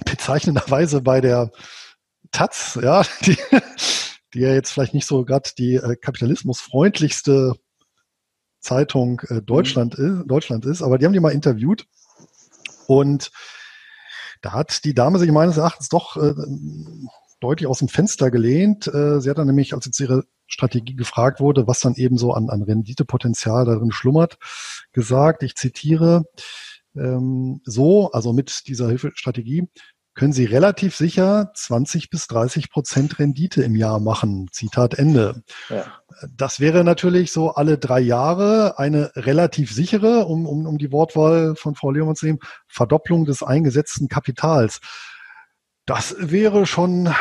bezeichnenderweise bei der Taz, ja, die, die ja jetzt vielleicht nicht so gerade die äh, kapitalismusfreundlichste Zeitung äh, Deutschland, mhm. ist, Deutschland ist, aber die haben die mal interviewt und da hat die Dame sich meines Erachtens doch äh, deutlich aus dem Fenster gelehnt. Äh, sie hat dann nämlich, als jetzt ihre Strategie gefragt wurde, was dann eben so an, an Renditepotenzial darin schlummert, gesagt, ich zitiere, ähm, so, also mit dieser Hilfestrategie, können Sie relativ sicher 20 bis 30 Prozent Rendite im Jahr machen. Zitat Ende. Ja. Das wäre natürlich so alle drei Jahre eine relativ sichere, um, um, um die Wortwahl von Frau Lehmann zu nehmen, Verdopplung des eingesetzten Kapitals. Das wäre schon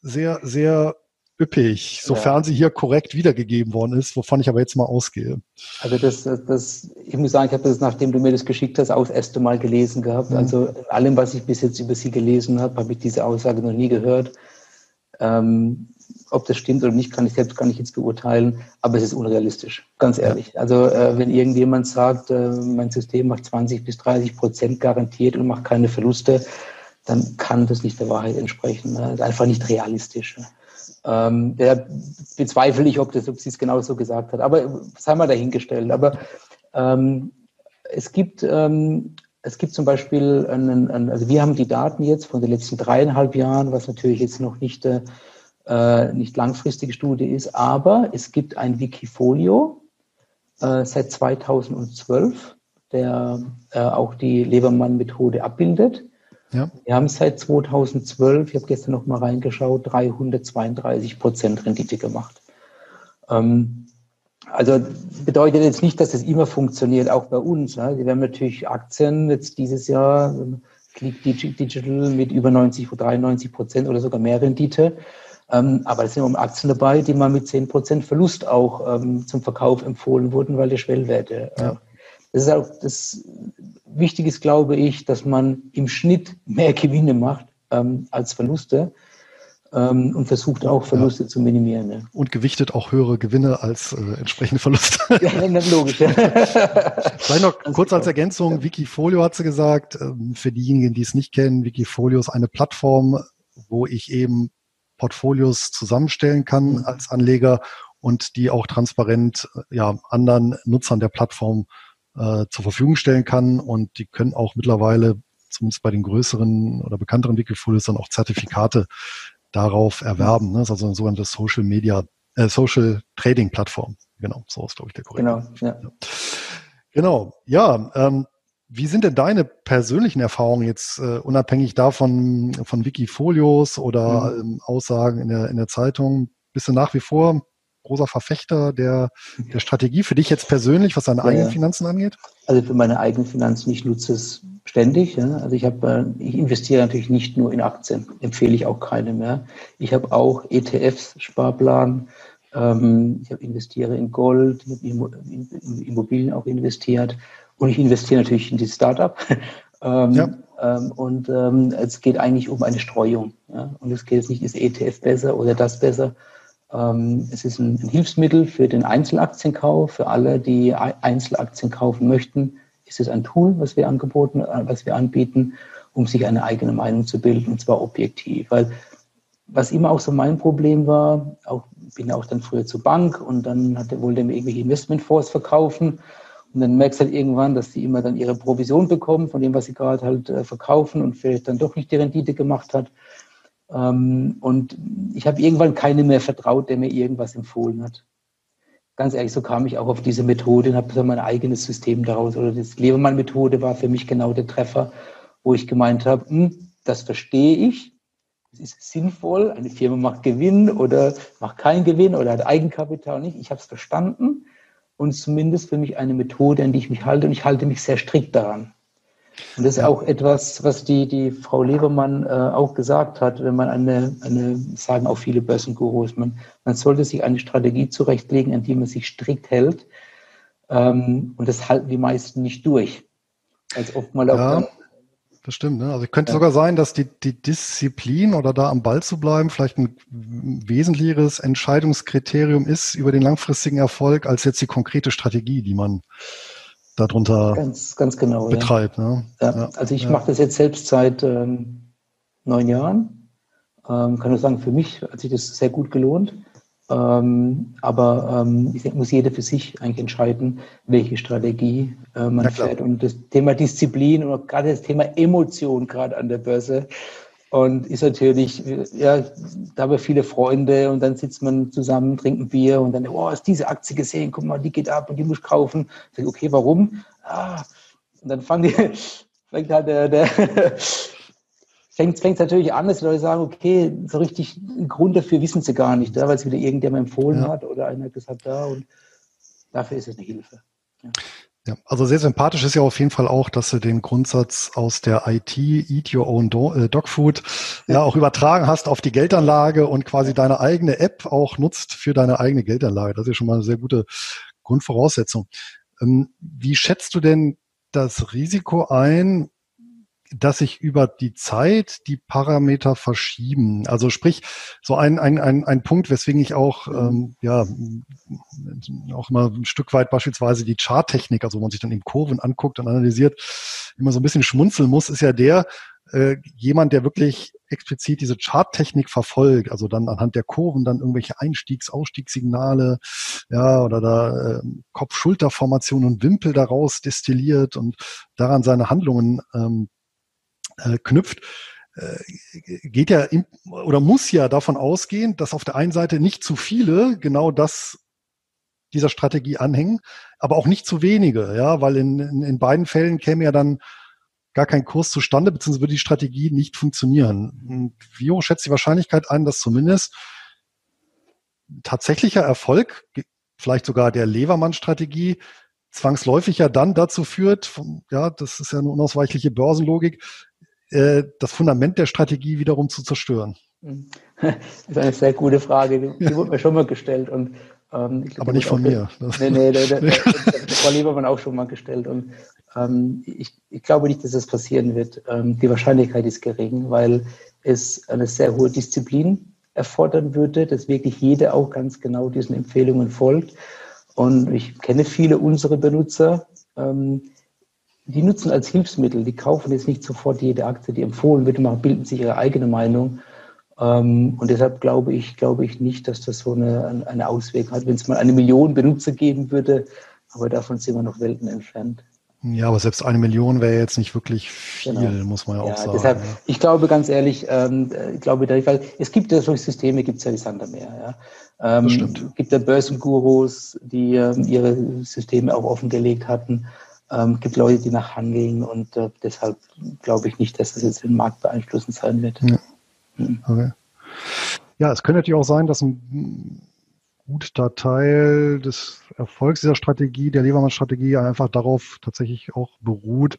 sehr, sehr üppig, sofern ja. sie hier korrekt wiedergegeben worden ist, wovon ich aber jetzt mal ausgehe. Also das, das ich muss sagen, ich habe das, nachdem du mir das geschickt hast, auch das erste Mal gelesen gehabt. Mhm. Also allem, was ich bis jetzt über sie gelesen habe, habe ich diese Aussage noch nie gehört. Ähm, ob das stimmt oder nicht, kann ich selbst gar nicht jetzt beurteilen, aber es ist unrealistisch, ganz ehrlich. Also äh, wenn irgendjemand sagt, äh, mein System macht 20 bis 30 Prozent garantiert und macht keine Verluste, dann kann das nicht der Wahrheit entsprechen. Ne? Das ist einfach nicht realistisch. Ähm, der bezweifle ich, ob, das, ob sie es genau so gesagt hat. Aber sei mal dahingestellt. Aber ähm, es gibt ähm, es gibt zum Beispiel, einen, einen, also wir haben die Daten jetzt von den letzten dreieinhalb Jahren, was natürlich jetzt noch nicht, äh, nicht langfristige Studie ist, aber es gibt ein Wikifolio äh, seit 2012, der äh, auch die Lebermann-Methode abbildet. Ja. Wir haben seit 2012, ich habe gestern noch mal reingeschaut, 332 Prozent Rendite gemacht. Ähm, also bedeutet jetzt nicht, dass es immer funktioniert, auch bei uns. Ne? Wir haben natürlich Aktien jetzt dieses Jahr, liegt Digital mit über 90, 93 Prozent oder sogar mehr Rendite. Ähm, aber es sind auch Aktien dabei, die mal mit 10 Prozent Verlust auch ähm, zum Verkauf empfohlen wurden, weil die Schwellwerte äh, ja. Das ist auch das Wichtige ist, glaube ich, dass man im Schnitt mehr Gewinne macht ähm, als Verluste ähm, und versucht auch Verluste ja. zu minimieren. Ne? Und gewichtet auch höhere Gewinne als äh, entsprechende Verluste. ja, das logisch. Vielleicht noch Ganz kurz als Ergänzung, ja. Wikifolio hat sie gesagt, ähm, für diejenigen, die es nicht kennen, Wikifolio ist eine Plattform, wo ich eben Portfolios zusammenstellen kann mhm. als Anleger und die auch transparent ja, anderen Nutzern der Plattform äh, zur Verfügung stellen kann. Und die können auch mittlerweile, zumindest bei den größeren oder bekannteren Wikifolios, dann auch Zertifikate darauf erwerben. Ne? Das ist also eine sogenannte Social Media, äh, Social Trading Plattform. Genau, so ist, glaube ich, der korrekte. Genau, ja. Genau, ja. Ähm, wie sind denn deine persönlichen Erfahrungen jetzt äh, unabhängig davon von Wikifolios oder mhm. ähm, Aussagen in der, in der Zeitung? Bist du nach wie vor großer Verfechter der, der Strategie für dich jetzt persönlich, was deine ja, eigenen Finanzen angeht? Also für meine eigenen Finanzen, ich nutze es ständig. Ja. Also ich habe, äh, ich investiere natürlich nicht nur in Aktien, empfehle ich auch keine mehr. Ich habe auch ETFs, Sparplan. Ähm, ich habe investiere in Gold, ich habe in Immobilien auch investiert und ich investiere natürlich in die Startup. ähm, ja. ähm, und ähm, es geht eigentlich um eine Streuung. Ja. Und es geht jetzt nicht, ist ETF besser oder das besser, es ist ein Hilfsmittel für den Einzelaktienkauf. Für alle, die Einzelaktien kaufen möchten, ist es ein Tool, was wir angeboten, äh, was wir anbieten, um sich eine eigene Meinung zu bilden, und zwar objektiv. Weil was immer auch so mein Problem war, auch bin auch dann früher zur Bank und dann hatte, wollte mir irgendwelche Investmentfonds verkaufen Und dann merkst du halt irgendwann, dass die immer dann ihre Provision bekommen von dem, was sie gerade halt äh, verkaufen und vielleicht dann doch nicht die Rendite gemacht hat. Ähm, und ich habe irgendwann keine mehr vertraut, der mir irgendwas empfohlen hat. Ganz ehrlich, so kam ich auch auf diese Methode und habe so mein eigenes System daraus. Oder das Lebermann-Methode war für mich genau der Treffer, wo ich gemeint habe, hm, das verstehe ich, es ist sinnvoll, eine Firma macht Gewinn oder macht keinen Gewinn oder hat Eigenkapital nicht. Ich habe es verstanden und zumindest für mich eine Methode, an die ich mich halte und ich halte mich sehr strikt daran. Und das ist auch etwas, was die, die Frau Lebermann äh, auch gesagt hat, wenn man eine, eine, sagen auch viele Börsengurus, man, man sollte sich eine Strategie zurechtlegen, an die man sich strikt hält. Ähm, und das halten die meisten nicht durch. Als oft mal ja, das stimmt. Ne? Also könnte ja. sogar sein, dass die, die Disziplin oder da am Ball zu bleiben vielleicht ein wesentlicheres Entscheidungskriterium ist über den langfristigen Erfolg als jetzt die konkrete Strategie, die man darunter ganz, ganz genau, betreibt. Ja. Ne? Ja. ja. Also ich mache das jetzt selbst seit ähm, neun Jahren. Ähm, kann nur sagen, für mich hat sich das sehr gut gelohnt. Ähm, aber ähm, ich denke, muss jeder für sich eigentlich entscheiden, welche Strategie äh, man fährt. Und das Thema Disziplin und gerade das Thema Emotion gerade an der Börse und ist natürlich, ja, da haben wir viele Freunde und dann sitzt man zusammen, trinkt ein Bier und dann, oh, ist diese Aktie gesehen, guck mal, die geht ab und die muss ich kaufen. Ich sage, okay, warum? Ah, und dann fangen die, fängt halt der, der fängt es natürlich an, dass die Leute sagen, okay, so richtig einen Grund dafür wissen sie gar nicht, weil es wieder irgendjemand empfohlen ja. hat oder einer hat gesagt, da und dafür ist es eine Hilfe. Ja. Ja, also sehr sympathisch ist ja auf jeden Fall auch, dass du den Grundsatz aus der IT, Eat Your Own äh, Dog Food, ja auch übertragen hast auf die Geldanlage und quasi deine eigene App auch nutzt für deine eigene Geldanlage. Das ist ja schon mal eine sehr gute Grundvoraussetzung. Ähm, wie schätzt du denn das Risiko ein, dass sich über die Zeit die Parameter verschieben. Also sprich, so ein, ein, ein, ein Punkt, weswegen ich auch, ähm, ja, auch immer ein Stück weit beispielsweise die Charttechnik, also wo man sich dann eben Kurven anguckt und analysiert, immer so ein bisschen schmunzeln muss, ist ja der, äh, jemand, der wirklich explizit diese Charttechnik verfolgt, also dann anhand der Kurven dann irgendwelche Einstiegs-, Ausstiegssignale, ja, oder da äh, Kopf-Schulter-Formation und Wimpel daraus destilliert und daran seine Handlungen ähm, äh, knüpft, äh, geht ja im, oder muss ja davon ausgehen, dass auf der einen Seite nicht zu viele genau das dieser Strategie anhängen, aber auch nicht zu wenige, ja, weil in, in, in beiden Fällen käme ja dann gar kein Kurs zustande, beziehungsweise würde die Strategie nicht funktionieren. Und wie hoch schätzt die Wahrscheinlichkeit ein, dass zumindest tatsächlicher Erfolg, vielleicht sogar der Levermann-Strategie, zwangsläufig ja dann dazu führt, ja, das ist ja eine unausweichliche Börsenlogik, äh, das Fundament der Strategie wiederum zu zerstören? Das ist eine sehr gute Frage. Die, die wurde mir schon mal gestellt. Und, ähm, glaub, Aber nicht von mir. Nee, nee, das war Liebermann auch schon mal gestellt. Und ähm, ich, ich, glaube nicht, dass das passieren wird. Ähm, die Wahrscheinlichkeit ist gering, weil es eine sehr hohe Disziplin erfordern würde, dass wirklich jeder auch ganz genau diesen Empfehlungen folgt. Und ich kenne viele unserer Benutzer, ähm, die nutzen als Hilfsmittel, die kaufen jetzt nicht sofort jede Aktie, die empfohlen wird, machen, bilden sich ihre eigene Meinung. Ähm, und deshalb glaube ich, glaube ich nicht, dass das so eine, eine Auswirkung hat, wenn es mal eine Million Benutzer geben würde. Aber davon sind wir noch Welten entfernt. Ja, aber selbst eine Million wäre jetzt nicht wirklich viel, genau. muss man ja, ja auch sagen. Deshalb, ja. ich glaube ganz ehrlich, ähm, ich glaube, weil es gibt ja solche Systeme, gibt es ja wie Sand am Meer. Ja. Ähm, das stimmt. Es gibt ja Börsengurus, die ähm, ihre Systeme auch offengelegt hatten. Ähm, gibt Leute, die nach handeln und äh, deshalb glaube ich nicht, dass das jetzt den Markt beeinflussend sein wird. Ja. Mhm. Okay. ja, es könnte natürlich auch sein, dass ein guter Teil des Erfolgs dieser Strategie, der Levermann-Strategie, einfach darauf tatsächlich auch beruht,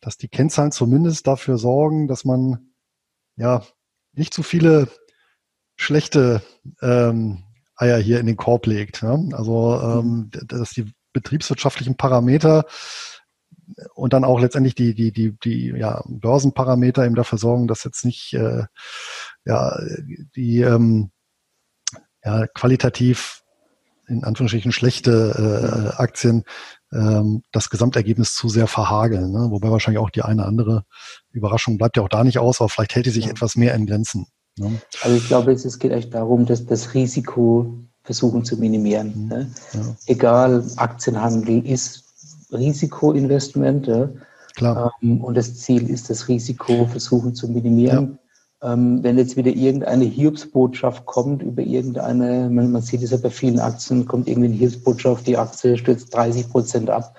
dass die Kennzahlen zumindest dafür sorgen, dass man ja nicht zu viele schlechte ähm, Eier hier in den Korb legt. Ja? Also ähm, mhm. dass die betriebswirtschaftlichen Parameter und dann auch letztendlich die, die, die, die ja, Börsenparameter eben dafür sorgen, dass jetzt nicht äh, ja, die ähm, ja, qualitativ in Anführungsstrichen schlechte äh, Aktien ähm, das Gesamtergebnis zu sehr verhageln. Ne? Wobei wahrscheinlich auch die eine andere Überraschung bleibt ja auch da nicht aus, aber vielleicht hält die sich ja. etwas mehr in Grenzen. Ne? Also ich glaube, es geht echt darum, dass das Risiko versuchen zu minimieren. Mhm. Ne? Ja. Egal, Aktienhandel ist Risikoinvestment. Klar. Ähm, und das Ziel ist, das Risiko versuchen zu minimieren. Ja. Ähm, wenn jetzt wieder irgendeine Hiobsbotschaft kommt über irgendeine, man, man sieht es ja bei vielen Aktien, kommt irgendwie eine Hiobsbotschaft, die Aktie stürzt 30 Prozent ab,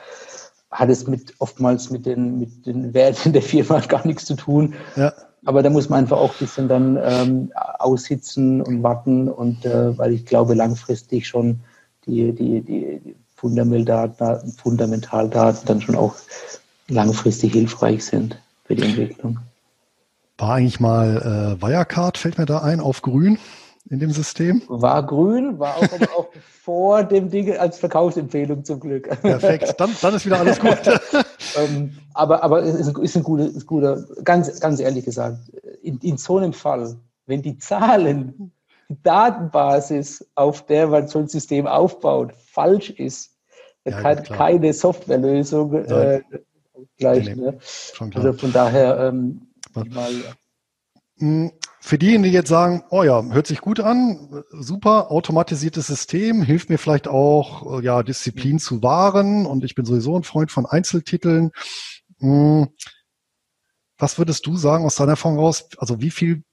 hat es mit oftmals mit den, mit den Werten der Firma gar nichts zu tun. Ja. Aber da muss man einfach auch ein bisschen dann ähm, aussitzen und warten und äh, weil ich glaube langfristig schon die, die, die Fundamentaldaten, dann schon auch langfristig hilfreich sind für die Entwicklung. War eigentlich mal äh, Wirecard, fällt mir da ein, auf grün in dem System? War grün, war auch, aber auch vor dem Ding als Verkaufsempfehlung zum Glück. Perfekt, dann, dann ist wieder alles gut. ähm, aber aber es ist, ist, ein guter, ist guter ganz, ganz ehrlich gesagt, in, in so einem Fall, wenn die Zahlen, die Datenbasis, auf der man so ein System aufbaut, falsch ist, dann ja, kann keine Softwarelösung äh, gleich. Nee, nee. Ne? Also von daher ähm, mal. Hm, für diejenigen, die jetzt sagen, oh ja, hört sich gut an, super, automatisiertes System, hilft mir vielleicht auch, äh, ja, Disziplin zu wahren und ich bin sowieso ein Freund von Einzeltiteln. Hm, was würdest du sagen aus deiner Erfahrung raus? Also wie viel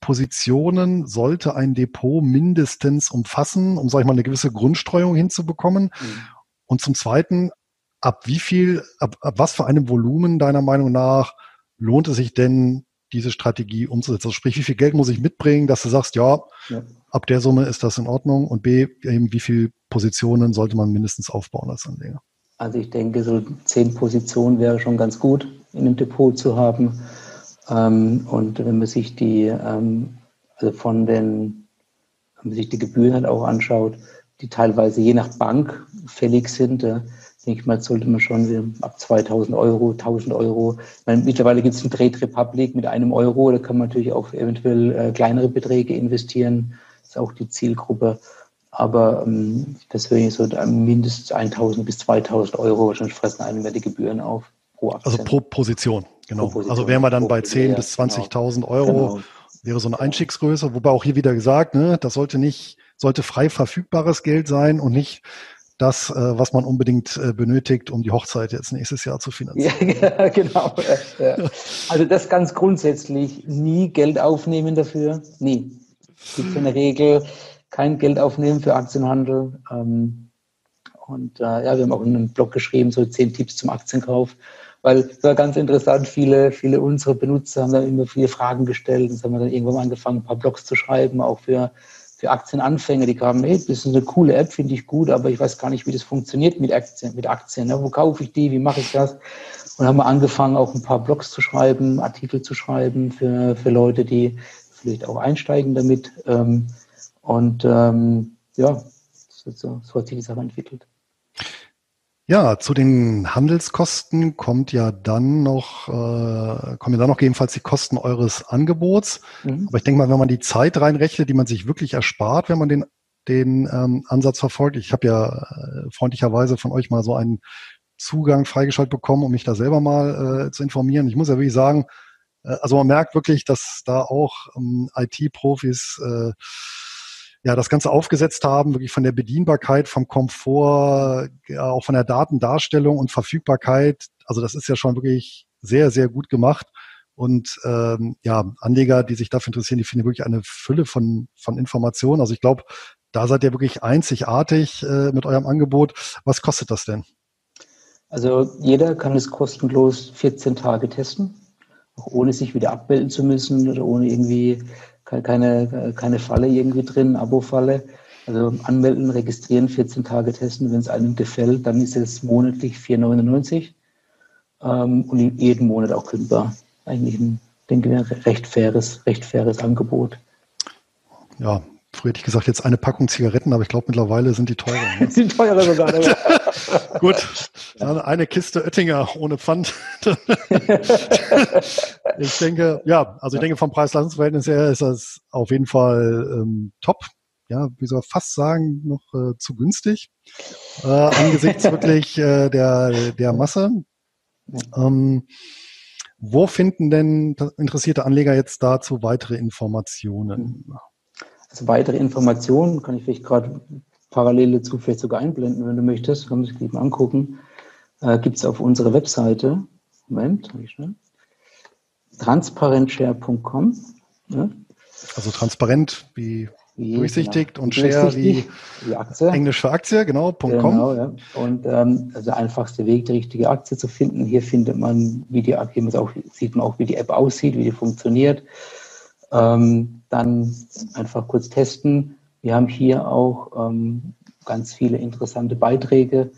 Positionen sollte ein Depot mindestens umfassen, um, sag ich mal, eine gewisse Grundstreuung hinzubekommen? Mhm. Und zum Zweiten, ab wie viel, ab, ab was für einem Volumen deiner Meinung nach lohnt es sich denn, diese Strategie umzusetzen? Also sprich, wie viel Geld muss ich mitbringen, dass du sagst, ja, ja, ab der Summe ist das in Ordnung und B, eben wie viele Positionen sollte man mindestens aufbauen als Anleger? Also ich denke, so zehn Positionen wäre schon ganz gut in einem Depot zu haben. Ähm, und wenn man sich die, ähm, also von den, wenn man sich die Gebühren halt auch anschaut, die teilweise je nach Bank fällig sind, denke ich mal, sollte man schon ab 2000 Euro, 1000 Euro. Meine, mittlerweile gibt es ein Trade Republic mit einem Euro, da kann man natürlich auch eventuell äh, kleinere Beträge investieren. Das ist auch die Zielgruppe. Aber ähm, persönlich so mindestens 1000 bis 2000 Euro wahrscheinlich fressen einem ja die Gebühren auf pro. Also pro Position, genau. Pro Position, also wären wir dann bei 10.000 bis 20.000 genau. Euro, genau. wäre so eine Einstiegsgröße. Wobei auch hier wieder gesagt, ne, das sollte nicht, sollte frei verfügbares Geld sein und nicht das, äh, was man unbedingt äh, benötigt, um die Hochzeit jetzt nächstes Jahr zu finanzieren. Ja, genau. Ja. Also das ganz grundsätzlich, nie Geld aufnehmen dafür, nie. Es gibt eine Regel, kein Geld aufnehmen für Aktienhandel. Ähm, und äh, ja, wir haben auch einen Blog geschrieben, so zehn Tipps zum Aktienkauf. Weil es war ganz interessant, viele, viele unserer Benutzer haben dann immer viele Fragen gestellt. Und haben wir dann irgendwann angefangen, ein paar Blogs zu schreiben, auch für für Aktienanfänger, die kamen, hey, das ist eine coole App, finde ich gut, aber ich weiß gar nicht, wie das funktioniert mit Aktien. Mit Aktien ne? Wo kaufe ich die? Wie mache ich das? Und haben wir angefangen, auch ein paar Blogs zu schreiben, Artikel zu schreiben für, für Leute, die vielleicht auch einsteigen damit. Ähm, und ähm, ja, so, so hat sich die Sache entwickelt. Ja, zu den Handelskosten kommt ja dann noch, äh, kommen ja dann noch gegebenenfalls die Kosten eures Angebots. Mhm. Aber ich denke mal, wenn man die Zeit reinrechnet, die man sich wirklich erspart, wenn man den, den ähm, Ansatz verfolgt. Ich habe ja äh, freundlicherweise von euch mal so einen Zugang freigeschaltet bekommen, um mich da selber mal äh, zu informieren. Ich muss ja wirklich sagen, äh, also man merkt wirklich, dass da auch ähm, IT-Profis äh, ja, das Ganze aufgesetzt haben, wirklich von der Bedienbarkeit, vom Komfort, ja, auch von der Datendarstellung und Verfügbarkeit. Also das ist ja schon wirklich sehr, sehr gut gemacht. Und ähm, ja, Anleger, die sich dafür interessieren, die finden wirklich eine Fülle von, von Informationen. Also ich glaube, da seid ihr wirklich einzigartig äh, mit eurem Angebot. Was kostet das denn? Also jeder kann es kostenlos 14 Tage testen, auch ohne sich wieder abmelden zu müssen oder ohne irgendwie keine, keine Falle irgendwie drin, Abo-Falle. Also anmelden, registrieren, 14 Tage testen. Wenn es einem gefällt, dann ist es monatlich 4,99 ähm, und jeden Monat auch kündbar. Eigentlich ein, denke ich, recht faires, recht faires Angebot. Ja, Früher hätte ich gesagt, jetzt eine Packung Zigaretten, aber ich glaube, mittlerweile sind die teurer. Ne? sind teurer sogar. Ne? Gut, eine Kiste Oettinger ohne Pfand. ich denke, ja, also ich denke, vom Preis-Leistungs-Verhältnis her ist das auf jeden Fall ähm, top. Ja, wie soll fast sagen, noch äh, zu günstig. Äh, angesichts wirklich äh, der, der Masse. Ähm, wo finden denn interessierte Anleger jetzt dazu weitere Informationen? Also weitere Informationen kann ich vielleicht gerade parallel dazu vielleicht sogar einblenden, wenn du möchtest. Kann man sich eben angucken. äh, gibt es auf unserer Webseite, Moment, schnell, transparentshare.com. Ja. Also transparent wie wie, durchsichtig genau. und Share wie, wie Aktie. Englisch für Aktie, genau, Punkt genau, ja. Und ähm, also der einfachste Weg, die richtige Aktie zu finden. Hier findet man, wie die Aktie, auch, sieht man auch, wie die App aussieht, wie die funktioniert. Ähm, dann einfach kurz testen. Wir haben hier auch ähm, ganz viele interessante Beiträge.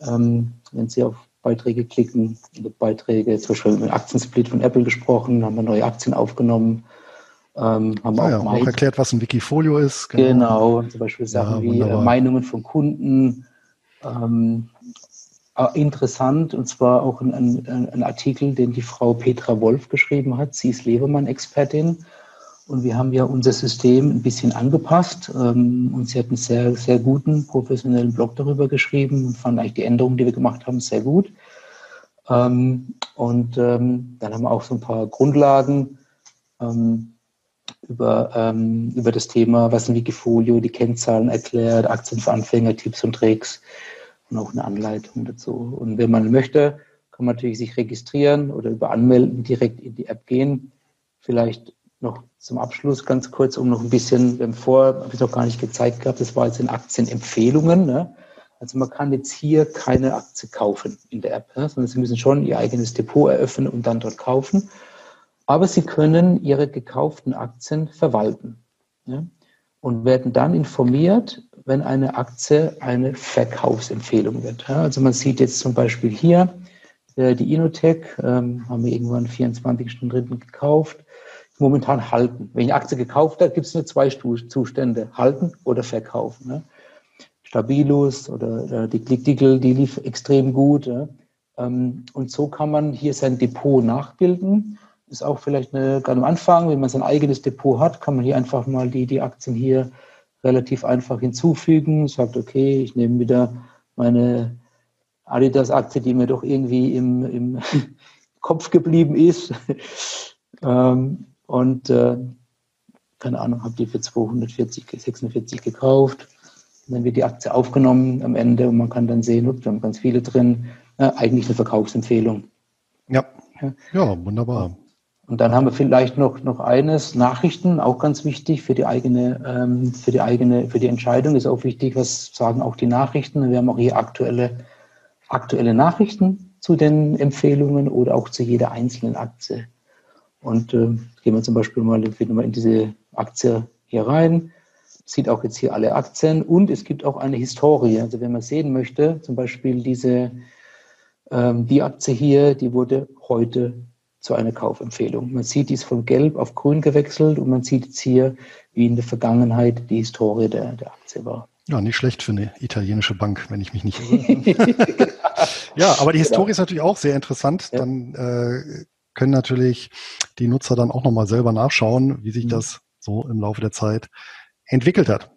Ähm, wenn Sie auf Beiträge klicken, Beiträge, zum Beispiel mit Aktiensplit von Apple gesprochen, haben wir neue Aktien aufgenommen ähm, haben ah, auch, ja, auch erklärt, was ein Wikifolio ist. Genau, genau zum Beispiel Sachen ja, wie äh, Meinungen von Kunden. Ähm, äh, interessant, und zwar auch ein, ein, ein, Artikel, den die Frau Petra Wolf geschrieben hat. Sie ist Lebermann-Expertin. Und wir haben ja unser System ein bisschen angepasst. Ähm, und sie hat einen sehr, sehr guten, professionellen Blog darüber geschrieben und fand eigentlich die Änderungen, die wir gemacht haben, sehr gut. Ähm, und ähm, dann haben wir auch so ein paar Grundlagen. Über, über das Thema, was ein Wikifolio, die Kennzahlen erklärt, Aktien für Anfänger, Tipps und Tricks und auch eine Anleitung dazu. Und wenn man möchte, kann man natürlich sich registrieren oder über Anmelden direkt in die App gehen. Vielleicht noch zum Abschluss ganz kurz, um noch ein bisschen, wir haben vor, habe ich noch gar nicht gezeigt gehabt, das war jetzt in Aktienempfehlungen. Ne? Also man kann jetzt hier keine Aktie kaufen in der App, ne? sondern Sie müssen schon Ihr eigenes Depot eröffnen und dann dort kaufen aber sie können ihre gekauften Aktien verwalten ja, und werden dann informiert, wenn eine Aktie eine Verkaufsempfehlung wird. Ja, also man sieht jetzt zum Beispiel hier äh, die Inotech, ähm, haben wir irgendwann 24 Stunden drin gekauft, momentan halten. Wenn ich eine Aktie gekauft habe, gibt es nur zwei Zustände, halten oder verkaufen. Ne? Stabilus oder die Klickdickel, die lief extrem gut. Ja? Ähm, und so kann man hier sein Depot nachbilden ist auch vielleicht eine, gerade am Anfang, wenn man sein eigenes Depot hat, kann man hier einfach mal die, die Aktien hier relativ einfach hinzufügen. Sagt, okay, ich nehme wieder meine Adidas-Aktie, die mir doch irgendwie im, im Kopf geblieben ist. ähm, und äh, keine Ahnung, habe die für 240, 46 gekauft. Und dann wird die Aktie aufgenommen am Ende und man kann dann sehen, ups, wir haben ganz viele drin. Äh, eigentlich eine Verkaufsempfehlung. Ja. ja, wunderbar. Und dann haben wir vielleicht noch, noch eines, Nachrichten, auch ganz wichtig für die eigene, ähm, für die eigene, für die Entscheidung ist auch wichtig, was sagen auch die Nachrichten. Wir haben auch hier aktuelle, aktuelle Nachrichten zu den Empfehlungen oder auch zu jeder einzelnen Aktie. Und äh, gehen wir zum Beispiel mal, mal in diese Aktie hier rein, sieht auch jetzt hier alle Aktien und es gibt auch eine Historie. Also wenn man sehen möchte, zum Beispiel diese, ähm, die Aktie hier, die wurde heute zu einer Kaufempfehlung. Man sieht dies von gelb auf grün gewechselt und man sieht jetzt hier, wie in der Vergangenheit die Historie der, der Aktie war. Ja, nicht schlecht für eine italienische Bank, wenn ich mich nicht irre. ja, aber die Historie genau. ist natürlich auch sehr interessant. Ja. Dann äh, können natürlich die Nutzer dann auch nochmal selber nachschauen, wie sich mhm. das so im Laufe der Zeit entwickelt hat.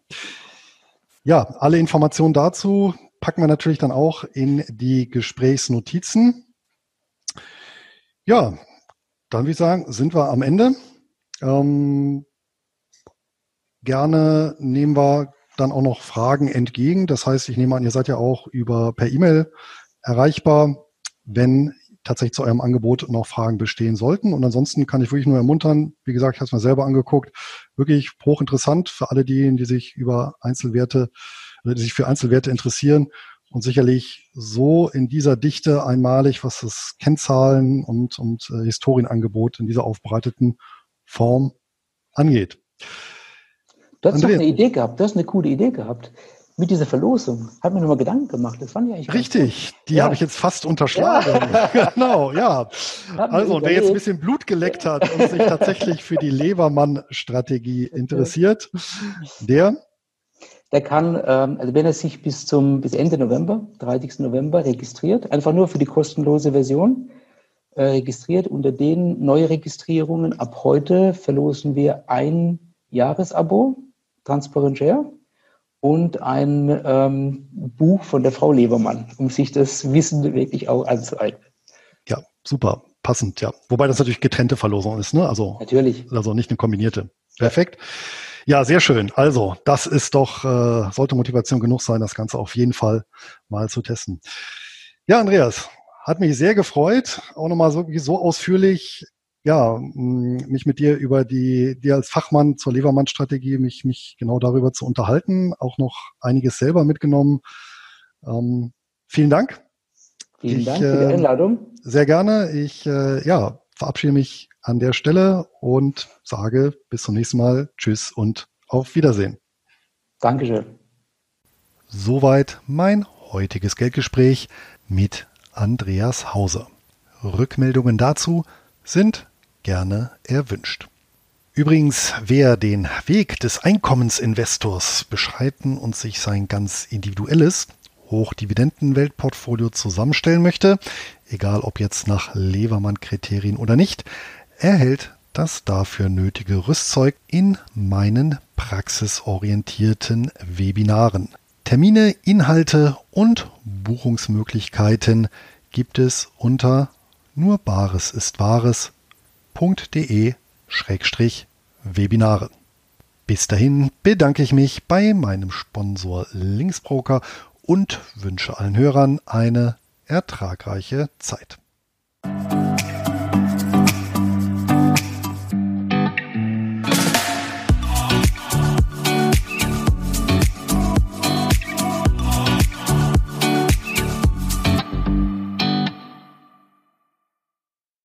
Ja, alle Informationen dazu packen wir natürlich dann auch in die Gesprächsnotizen. Ja, dann würde ich sagen, sind wir am Ende. Ähm, gerne nehmen wir dann auch noch Fragen entgegen. Das heißt, ich nehme an, ihr seid ja auch über per E-Mail erreichbar, wenn tatsächlich zu eurem Angebot noch Fragen bestehen sollten. Und ansonsten kann ich wirklich nur ermuntern, wie gesagt, ich habe es mir selber angeguckt, wirklich hochinteressant für alle diejenigen, die sich über Einzelwerte, die sich für Einzelwerte interessieren und sicherlich so in dieser Dichte einmalig, was das Kennzahlen und, und äh, Historienangebot in dieser aufbereiteten Form angeht. Du hast doch eine Idee gehabt, du hast eine coole Idee gehabt. Mit dieser Verlosung. Hat mir nochmal Gedanken gemacht. Das fand ich eigentlich Richtig, die ja. habe ich jetzt fast unterschlagen. Ja. genau, ja. Also, wer jetzt ein bisschen Blut geleckt hat und sich tatsächlich für die Levermann-Strategie interessiert, der der kann, ähm, also wenn er sich bis zum bis Ende November, 30. November registriert, einfach nur für die kostenlose Version äh, registriert. Unter den Neuregistrierungen ab heute verlosen wir ein Jahresabo, Transparent Share, und ein ähm, Buch von der Frau Lebermann, um sich das Wissen wirklich auch anzueignen. Ja, super, passend, ja. Wobei das natürlich getrennte Verlosung ist, ne? Also, natürlich. Also nicht eine kombinierte. Perfekt. Ja. Sehr schön. Also, das ist doch, äh, sollte Motivation genug sein, das Ganze auf jeden Fall mal zu testen. Ja, Andreas, hat mich sehr gefreut, auch nochmal so, so ausführlich, ja, mich mit dir über die, dir als Fachmann zur Levermann-Strategie, mich, mich genau darüber zu unterhalten, auch noch einiges selber mitgenommen. Ähm, vielen Dank. Vielen ich, Dank für die äh, Einladung. Sehr gerne. Ich, äh, ja, verabschiede mich an der Stelle und sage bis zum nächsten Mal. Tschüss und auf Wiedersehen. Dankeschön. Soweit mein heutiges Geldgespräch mit Andreas Hauser. Rückmeldungen dazu sind gerne erwünscht. Übrigens, wer den Weg des Einkommensinvestors beschreiten und sich sein ganz individuelles Hochdividendenweltportfolio zusammenstellen möchte, egal ob jetzt nach Levermann-Kriterien oder nicht, erhält das dafür nötige Rüstzeug in meinen praxisorientierten Webinaren. Termine, Inhalte und Buchungsmöglichkeiten gibt es unter nur Bares ist Wahres.de Webinare. Bis dahin bedanke ich mich bei meinem Sponsor Linksbroker und wünsche allen Hörern eine ertragreiche Zeit.